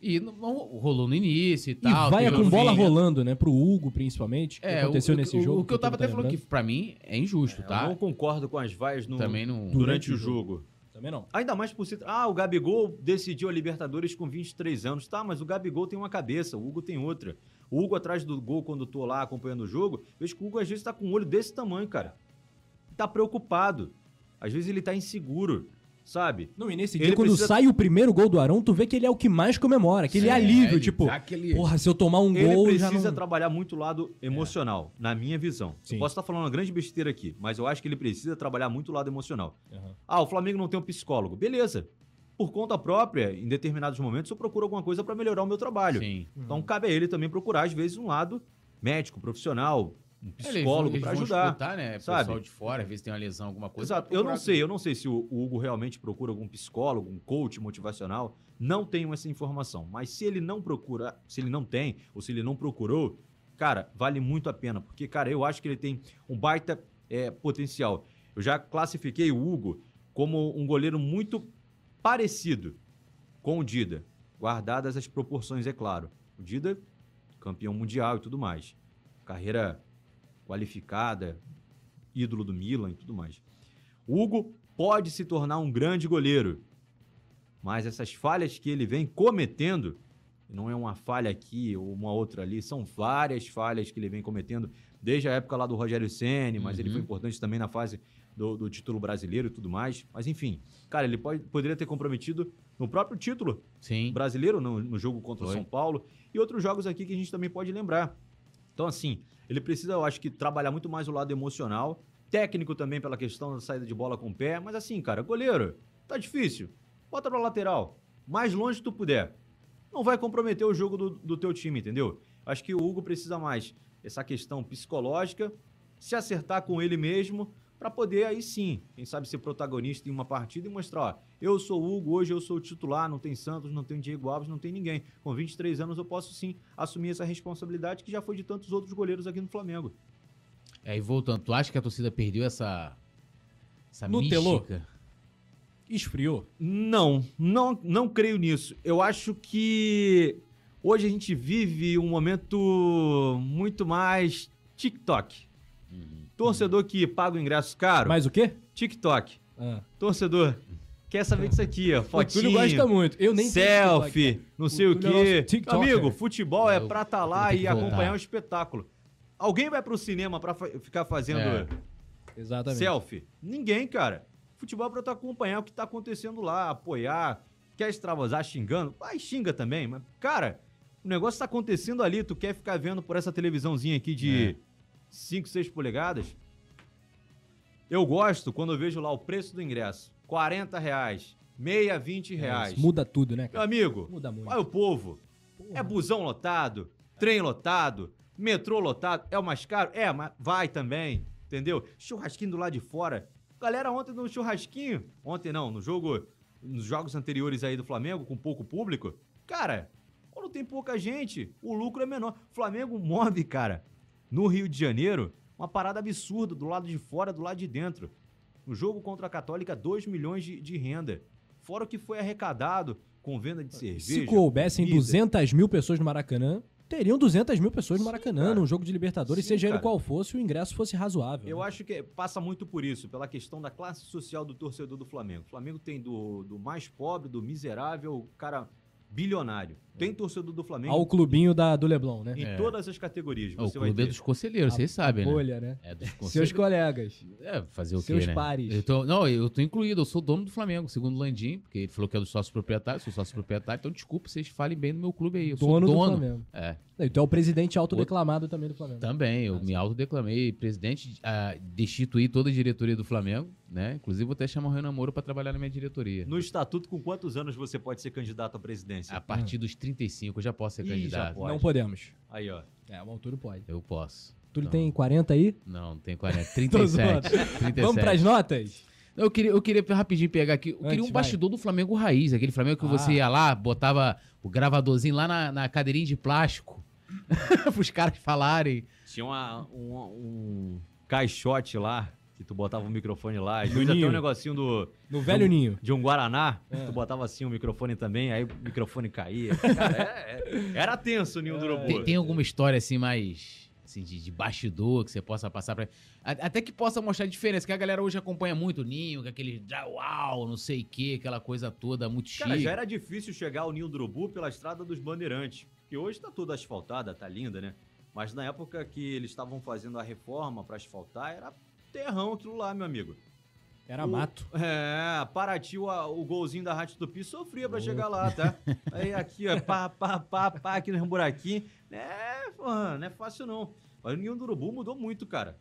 E não, rolou no início e tal. e vai com bola né? rolando, né? Pro Hugo, principalmente, que É, aconteceu o, nesse o- jogo. O que eu tava até tá falando que pra mim é injusto, Eu tá? não concordo com as vaias no, Também não. durante, Durante o o jogo. Também Também não. Ainda mais por ser. Ah, o Gabigol decidiu a Libertadores com 23 anos. Tá, mas o Gabigol tem uma cabeça, o Hugo tem outra. O Hugo atrás do gol, quando eu tô lá acompanhando o jogo, vejo que o Hugo às vezes tá com um olho desse tamanho, cara. Tá preocupado. Às vezes ele tá inseguro, sabe? Não, e nesse Ele dia, quando precisa- sai o primeiro gol do Arão, tu vê que ele é o que mais comemora. Aquele É, alívio, ele tipo, aquele- porra, se eu tomar um Ele gol, precisa já não... trabalhar muito o lado emocional, na minha visão. Sim. Eu posso estar falando uma grande besteira aqui, mas eu acho que ele precisa trabalhar muito o lado emocional. Aham. Ah, o Flamengo não tem um psicólogo. Beleza. Por conta própria, em determinados momentos, eu procuro alguma coisa para melhorar o meu trabalho. Sim. Então cabe a ele também procurar, às vezes, um lado médico, profissional, um psicólogo para ajudar. escutar, né? sabe? Pessoal de fora, às vezes tem uma lesão, alguma coisa. Exato. Eu não sei, eu não sei se o o Hugo realmente procura algum psicólogo, um coach motivacional. Não tenho essa informação. Mas se ele não procura, se ele não tem, ou se ele não procurou, cara, vale muito a pena. Porque, cara, eu acho que ele tem um baita é, potencial. Eu já classifiquei o Hugo como um goleiro muito parecido com o Dida. Guardadas as proporções, é claro. O Dida, campeão mundial e tudo mais. Carreira qualificada, ídolo do Milan e tudo mais. Hugo pode se tornar um grande goleiro, mas essas falhas que ele vem cometendo, não é uma falha aqui ou uma outra ali, são várias falhas que ele vem cometendo desde a época lá do Rogério Ceni, mas ele Uhum. foi importante também na fase do, do título brasileiro e tudo mais. Mas enfim, cara, ele pode, poderia ter comprometido no próprio título Sim. brasileiro no, no jogo contra o. São Paulo e outros jogos aqui que a gente também pode lembrar. Então, assim, ele precisa, eu acho que, trabalhar muito mais o lado emocional, técnico também pela questão da saída de bola com o pé, mas assim, cara, goleiro, tá difícil. Bota pra lateral, mais longe tu puder. Não vai comprometer o jogo do, do teu time, entendeu? Acho que o Hugo precisa mais essa questão psicológica, se acertar com ele mesmo, pra poder aí sim, quem sabe ser protagonista em uma partida e mostrar, ó, eu sou o Hugo, hoje eu sou o titular, não tem Santos, não tem Diego Alves, não tem ninguém. Com 23 anos eu posso sim assumir essa responsabilidade que já foi de tantos outros goleiros aqui no Flamengo. É, e voltando, tu acha que a torcida perdeu essa. Essa Nutelou? mística? Esfriou. Não, não, não creio nisso. Eu acho que hoje a gente vive um momento muito mais TikTok. Uhum. Torcedor que paga o ingresso caro, Mais o quê? TikTok. Ah. Torcedor quer saber disso aqui, ó, O fotinho. Túlio gosta muito. Eu nem selfie, não sei o, O é quê. TikToker. Amigo, futebol é Eu pra estar vou lá e voltar. acompanhar o espetáculo. Alguém vai pro cinema pra ficar fazendo É. TikTok. Exatamente. selfie? Ninguém, cara. Futebol é pra tu acompanhar o que tá acontecendo lá, apoiar. Quer extravasar xingando? Vai, xinga também. Mas, cara, o negócio tá acontecendo ali. Tu quer ficar vendo por essa televisãozinha aqui de É. 5, 6 polegadas? Eu gosto quando eu vejo lá o preço do ingresso. 40 reais. Meia, 20 É, reais. isso muda tudo, né, Meu cara? amigo, Muda muito. olha o povo. É busão lotado, trem lotado, metrô lotado. É o mais caro? É, mas vai também, entendeu? Churrasquinho do lado de fora. Galera, ontem no churrasquinho, ontem não, no jogo, nos jogos anteriores aí do Flamengo, com pouco público, cara, quando tem pouca gente, o lucro é menor. Flamengo move, cara, no Rio de Janeiro, uma parada absurda do lado de fora, do lado de dentro. No jogo contra a Católica, 2 milhões de, de renda. Fora o que foi arrecadado com venda de cerveja. Se coubessem comida. 200 mil pessoas no Maracanã, teriam 200 mil pessoas no Sim, Maracanã, cara. num jogo de Libertadores, Sim, seja ele cara. qual fosse, o ingresso fosse razoável. Eu né? acho que passa muito por isso, pela questão da classe social do torcedor do Flamengo. O Flamengo tem do, do mais pobre, do miserável, o cara bilionário. Tem torcedor do Flamengo Ao clubinho da, do Leblon, né? em É. todas as categorias. O clube é dos conselheiros, vocês sabem, né? Bolha, né? É dos Seus conselheiros. colegas. É, fazer o seus quê, né? pares. Eu tô, não, eu tô incluído, eu sou dono do Flamengo, segundo o Landim, porque ele falou que é do sócio proprietário, sou sócio proprietário, então desculpa, vocês falem bem do meu clube aí. Eu Dono, sou do dono. Flamengo. É, E tu é o presidente autodeclamado também do Flamengo. também, eu me autodeclamei presidente, ah, destituí toda a diretoria do Flamengo, né? Inclusive vou até chamar o Renan Moura pra trabalhar na minha diretoria. No estatuto, com quantos anos você pode ser candidato à presidência? A partir dos 35 eu já posso ser Ih, já candidato. pode. Não podemos. Aí, ó. É, o Túlio pode. Eu posso. Túlio Não. tem 40 aí? Não, não tem 40, Tô zoando. 37. 37. Vamos pras notas? Eu queria, eu queria rapidinho pegar aqui. Eu Antes, queria um vai. bastidor do Flamengo raiz, aquele Flamengo que Ah. você ia lá, botava o gravadorzinho lá na, na cadeirinha de plástico. Pros caras falarem. Tinha uma- um, um caixote lá, que tu botava o microfone lá. Até Juninho. um negocinho do, No velho ninho. de um Guaraná, É. tu botava assim o microfone também, aí o microfone caía. Cara, é- é- era tenso o Ninho do Urubu. Tem, tem alguma história assim mais assim, de, de bastidor que você possa passar pra. Até que possa mostrar a diferença, que a galera hoje acompanha muito o Ninho, com aquele já, uau, não sei o que, aquela coisa toda muito Cara, chique. já era difícil chegar ao Ninho do Urubu pela estrada dos Bandeirantes. Que hoje tá toda asfaltada, tá linda, né? Mas na época que eles estavam fazendo a reforma pra asfaltar, era terrão aquilo lá, meu amigo. Era O- mato. É, Paraty, o, o golzinho da Rádio Tupi sofria pra chegar lá, tá? Aí aqui, ó, pá, pá, pá, pá, aqui nos buraquinhos. É, porra, não é fácil não. Mas o Ninho do Urubu mudou muito, cara.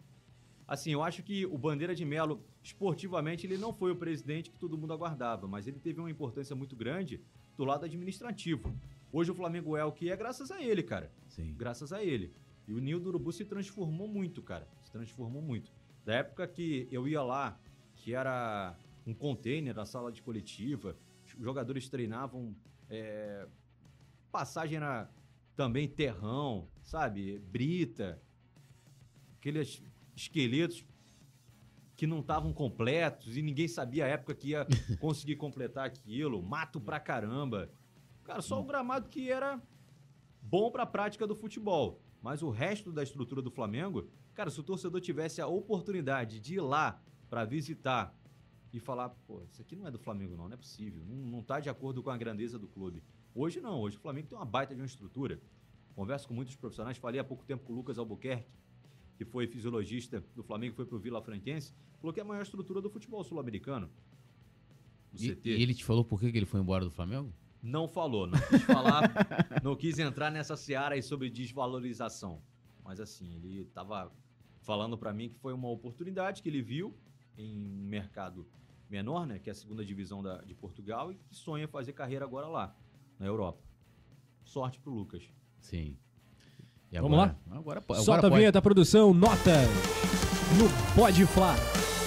Assim, eu acho que o Bandeira de Melo, esportivamente, ele não foi o presidente que todo mundo aguardava, mas ele teve uma importância muito grande do lado administrativo. Hoje o Flamengo é o que é graças a ele, cara Sim. graças a ele. E o Ninho do Urubu se transformou muito, cara. Se transformou muito. Da época que eu ia lá, que era um container na sala de coletiva, os jogadores treinavam, é, passagem era também terrão, sabe? Brita, aqueles esqueletos que não estavam completos e ninguém sabia a época que ia conseguir completar aquilo, mato pra caramba. Cara, só o gramado que era bom pra prática do futebol. Mas o resto da estrutura do Flamengo, cara, se o torcedor tivesse a oportunidade de ir lá pra visitar e falar, pô, isso aqui não é do Flamengo não, não é possível, não, não tá de acordo com a grandeza do clube. Hoje não, hoje o Flamengo tem uma baita de uma estrutura. Converso com muitos profissionais, falei há pouco tempo com o Lucas Albuquerque, que foi fisiologista do Flamengo, foi pro Vila Franquense, falou que é a maior estrutura do futebol sul-americano. E, CT. e ele te falou por que que ele foi embora do Flamengo? Não falou, não quis falar, não quis entrar nessa seara aí sobre desvalorização. Mas assim, ele tava falando pra mim que foi uma oportunidade que ele viu em um mercado menor, né, que é a segunda divisão da, de Portugal e que sonha fazer carreira agora lá, na Europa. Sorte pro Lucas. Sim. E Vamos agora? Agora, agora Solta a vinheta, produção, notas no Pode Flá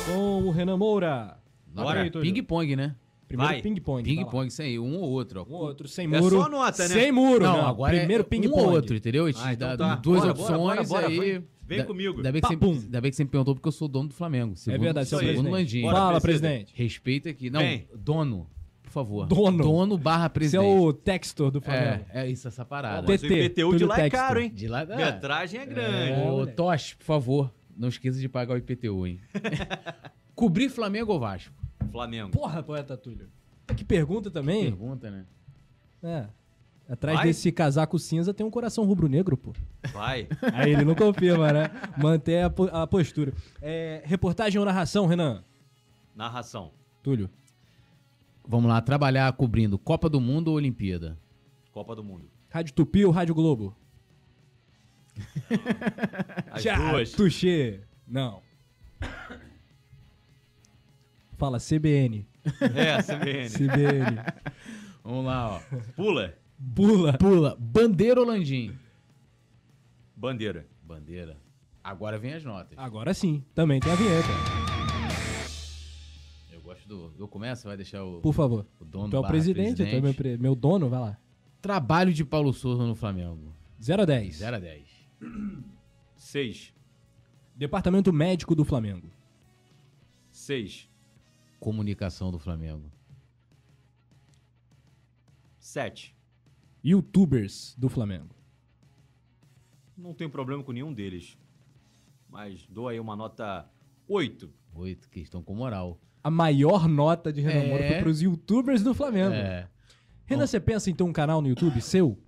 com o Renan Moura. Agora, Túlio. ping-pong, né? Primeiro ping-pong. Ping-pong, isso aí, um ou outro. ó. Um outro sem É muro. só nota, né? Sem muro, Não, não. agora Primeiro é ping-pong. um ou outro, entendeu? A gente Ah, então dá tá. duas Bora, opções bora, bora, aí. vem- Da- comigo. Ainda bem, que você, ainda bem que você me perguntou porque eu sou dono do Flamengo. Segundo, É verdade, você é aí. segundo presidente. Landinho. Bora, Fala, presidente. Respeita aqui. Não, Vem. dono, por favor. Dono. Dono barra Você é presidente. o textor do Flamengo. É, é isso, essa parada. Mas o TT, IPTU de lá é Textor. caro, hein? De lá, ah, Metragem é grande. É, Ô. Tosh, por favor, não esqueça de pagar o IPTU, hein? Cobrir Flamengo ou Vasco? Flamengo. Porra, poeta Túlio. Que pergunta também. Pergunta, né? É. Atrás Vai. desse casaco cinza tem um coração rubro-negro, pô. Vai. Aí ele não confirma, né? Mantém a, po- a postura. É, reportagem ou narração, Renan? Narração. Túlio. Vamos lá, trabalhar cobrindo Copa do Mundo ou Olimpíada? Copa do Mundo. Rádio Tupi ou Rádio Globo? As Já, duas. Tuxê. Não. Fala, CBN. É, CBN. CBN. Vamos lá, ó. Pula. Bula. Pula, bandeira ou Landim? Bandeira. Bandeira. Agora vem as notas. Agora sim, também tem a vinheta. Eu gosto do... Eu começo, vai deixar o, Por favor. o dono Tu é o presidente, tu é meu, pre- meu dono, vai lá. Trabalho de Paulo Souza no Flamengo. 0 a 10. 0 a 10. Seis. Departamento médico do Flamengo. Seis. Comunicação do Flamengo. Sete. Youtubers do Flamengo. Não tenho problema com nenhum deles. Mas dou aí uma nota oito. Oito, que estão com moral. A maior nota de Renan É. Moura foi pros youtubers do Flamengo. É. Renan, você pensa em ter um canal no YouTube seu?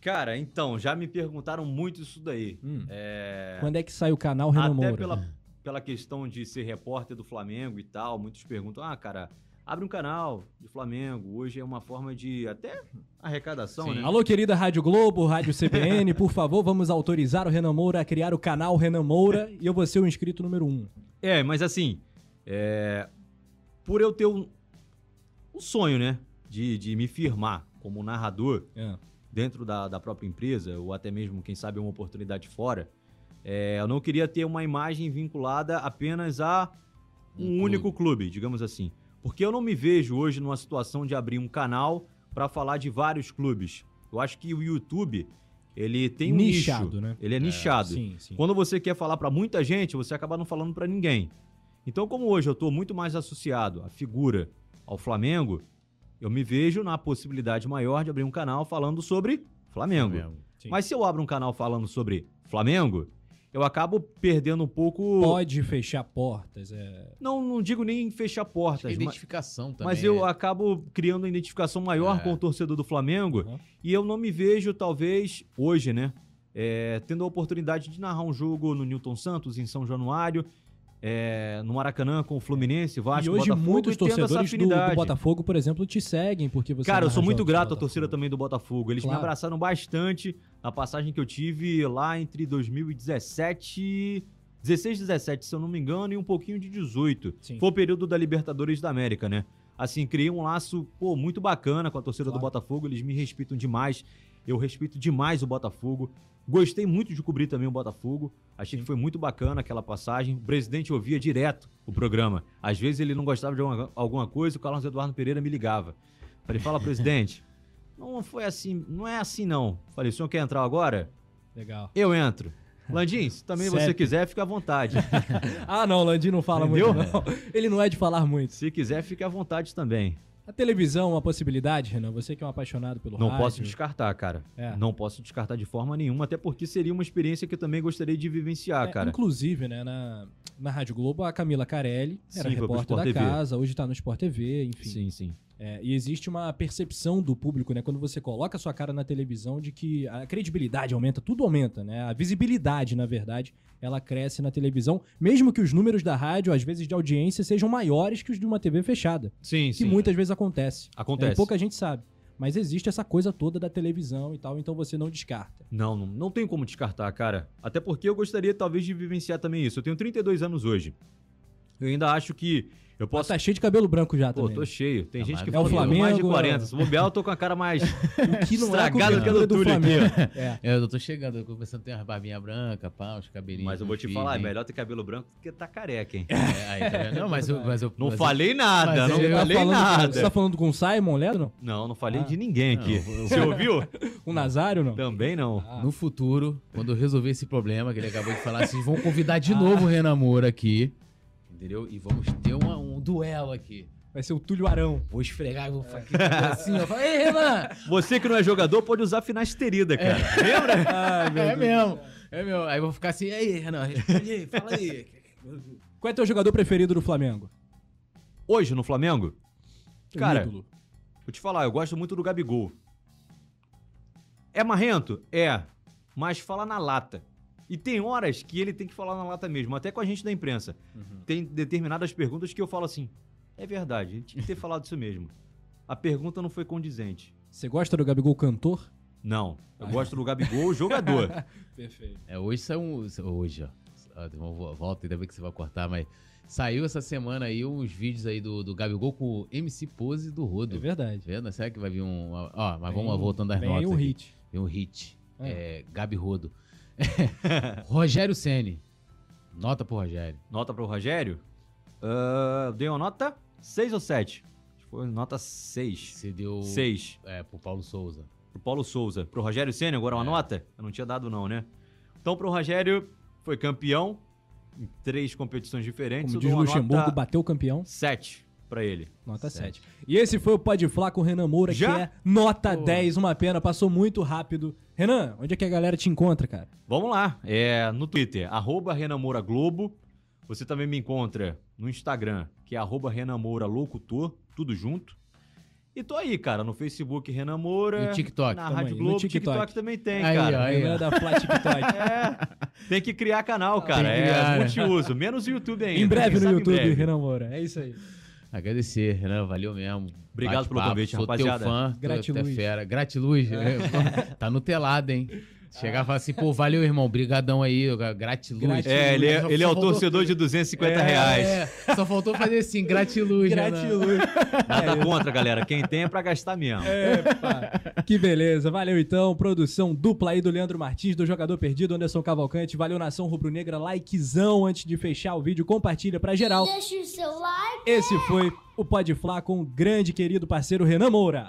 Cara, então, já me perguntaram muito isso daí. Hum. É... Quando é que sai o canal Renan Até Moura? pela, pela questão de ser repórter do Flamengo e tal, muitos perguntam: ah, cara, abre um canal de Flamengo. Hoje é uma forma de até arrecadação, Sim. né? Alô, querida Rádio Globo, Rádio CBN, por favor, vamos autorizar o Renan Moura a criar o canal Renan Moura e eu vou ser o inscrito número um. É, mas assim, é, por eu ter um, um sonho, né, de, de me firmar como narrador É. dentro da, da própria empresa, ou até mesmo, quem sabe, uma oportunidade fora, é, eu não queria ter uma imagem vinculada apenas a um, Um clube. único clube, digamos assim. Porque eu não me vejo hoje numa situação de abrir um canal para falar de vários clubes. Eu acho que o YouTube, ele tem um Nichado, nicho. né? Ele é, nichado. Sim, sim. Quando você quer falar pra muita gente, você acaba não falando pra ninguém. Então, como hoje eu tô muito mais associado à figura ao Flamengo, eu me vejo na possibilidade maior de abrir um canal falando sobre Flamengo. Flamengo. Mas se eu abro um canal falando sobre Flamengo, eu acabo perdendo um pouco. Pode fechar portas. É... Não, não digo nem fechar Acho que portas, é mas, identificação também. mas eu né? acabo criando uma identificação maior É. com o torcedor do Flamengo Uhum. e eu não me vejo, talvez, hoje, né? é, tendo a oportunidade de narrar um jogo no Newton Santos, em São Januário, é, no Maracanã com o Fluminense, Vasco, e hoje Botafogo, muitos torcedores do, do. Botafogo, por exemplo, te seguem porque você Cara, eu sou muito do grato à torcida também do Botafogo. Eles me Claro. abraçaram bastante na passagem que eu tive lá entre 2017, 16 e 17, se eu não me engano, e um pouquinho de 18. Sim. Foi o período da Libertadores da América, né? Assim, criei um laço, pô, muito bacana com a torcida do Claro. Botafogo. Eles me respeitam demais. Eu respeito demais o Botafogo. Gostei muito de cobrir também o Botafogo. Achei que foi muito bacana aquela passagem. O presidente ouvia direto o programa. Às vezes ele não gostava de alguma, alguma coisa, o Carlos Eduardo Pereira me ligava. Falei, fala, presidente. Não foi assim, não é assim não. Falei, o senhor quer entrar agora? Legal. Eu entro. Landim, se também você Certo. quiser, fica à vontade. Ah, não, o Landim não fala Entendeu? muito, não. Ele não é de falar muito. Se quiser, fique à vontade também. A televisão é uma possibilidade, Renan? Você que é um apaixonado pelo Não rádio. posso descartar, cara. É. Não posso descartar de forma nenhuma, até porque seria uma experiência que eu também gostaria de vivenciar, É, cara. Inclusive, né, na, na Rádio Globo, a Camila Carelli era Sim, repórter da TV. casa, hoje tá no Sport TV, enfim. Sim, sim. É, e existe uma percepção do público, né? Quando você coloca a sua cara na televisão, de que a credibilidade aumenta, tudo aumenta, né? A visibilidade, na verdade, ela cresce na televisão, mesmo que os números da rádio, às vezes de audiência, sejam maiores que os de uma TV fechada. Sim, Que muitas vezes acontece. Acontece. É, e pouca gente sabe. Mas existe essa coisa toda da televisão e tal, então você não descarta. Não, não, não tem como descartar, cara. Até porque eu gostaria, talvez, de vivenciar também isso. Eu tenho 32 anos hoje. Eu ainda acho que eu Posso... posso. Tá cheio de cabelo branco já Pô, também. tô cheio. Tem Tá gente que maravilhoso. fala É o que eu tô mais de Flamengo, 40. Se bobear, eu tô com a cara mais. Que não é a Estragado cobertura pelo do Túlio aqui, Flamengo. É. É, eu tô chegando, eu tô começando a ter uma barbinha branca, pá, os cabelinhos. Mas eu vou te falar, é melhor ter cabelo branco do que tá careca, hein? É, aí, tá vendo? Não, mas eu. Mas eu Não mas falei nada, mas não tá, falei falando, nada. você tá falando com o Simon Ledo, não? Não, não falei Ah. de ninguém aqui. Não, eu- Você ouviu? Com o Nazário, não? Também não. Ah. No futuro, quando eu resolver esse problema que ele acabou de falar, vocês vão convidar de novo o Renan Moura aqui. Entendeu? E vamos ter uma- um duelo aqui. Vai ser o Túlio Arão. Vou esfregar, vou fazer assim, ó. Fala, Ei, Renan! Você que não é jogador pode usar finasterida, cara. Lembra? Ai, meu É Deus. mesmo. É mesmo. Aí eu vou ficar assim, e aí, Renan, responde aí, fala aí. Qual é teu jogador preferido do Flamengo? Hoje no Flamengo, Teu Cara, ídolo. vou te falar, eu gosto muito do Gabigol. É marrento? É. Mas fala na lata. E tem horas que ele tem que falar na lata mesmo, até com a gente da imprensa. Tem determinadas perguntas que eu falo assim: é verdade, ele tinha que ter falado isso mesmo. A pergunta não foi condizente. Você gosta do Gabigol cantor? Não. Eu Ah, gosto do Gabigol jogador. Perfeito. É, hoje são. Hoje, ó. Ah, Volta, ainda bem que você vai cortar, mas. Saiu essa semana aí uns vídeos aí do, do Gabigol com o MC Pose do Rodo. É verdade. Vendo? Será que vai vir um. Ó, mas Vem- vamos voltando às vem notas. um aqui. hit. Vem um hit. Ah. É, Gabi Rodo. Rogério Ceni. Nota pro Rogério. Nota pro Rogério? Ah, eu dei uma nota 6 ou 7? Foi nota 6. Você deu. 6. É, pro Paulo Souza. Pro Paulo Souza. Pro Rogério Senna, agora uma É. nota? Eu não tinha dado não, né? Então pro Rogério, foi campeão em três competições diferentes. Como diz Luxemburgo, nota bateu o campeão. 7 pra ele. Nota Sete. 7. E esse foi o Pode Flá com o Renan Moura, Já? que é nota Pô. 10, uma pena, passou muito rápido. Renan, onde é que a galera te encontra, cara? Vamos lá, é no Twitter, arroba Renan Moura Globo. Você também me encontra no Instagram, que é arroba Renan Moura Locutor, tudo junto. E tô aí, cara, no Facebook Renan Moura. E o TikTok? Na Rádio aí, no Globo, TikTok. TikTok também tem, Aí, cara. aí, Renan da Flá TikTok. É, tem que criar canal, cara. Tem que criar, é né? multiuso, menos o YouTube ainda. em breve no YouTube, breve. Renan Moura. É isso aí. Agradecer, Renan, valeu mesmo. Obrigado pelo convite, sou rapaziada. Teu fã, Gratiluz. tu é fera. Gratiluz. tá no telado, hein? Chegar e falar assim, pô, valeu, irmão, brigadão aí, gratiluz. Gratiluz. É, ele é, ele é o torcedor de 250 É, reais. é, só faltou fazer assim, gratiluz, Renan. Gratiluz. Nada contra, galera. Quem tem é pra gastar mesmo. Epa, que beleza. Valeu então. Produção dupla aí do Leandro Martins, do Jogador Perdido, Anderson Cavalcante. Valeu, Nação Rubro-Negra. Likezão antes de fechar o vídeo. Compartilha pra geral. Deixa o seu like. Esse foi o Pode Flá com o grande querido parceiro Renan Moura.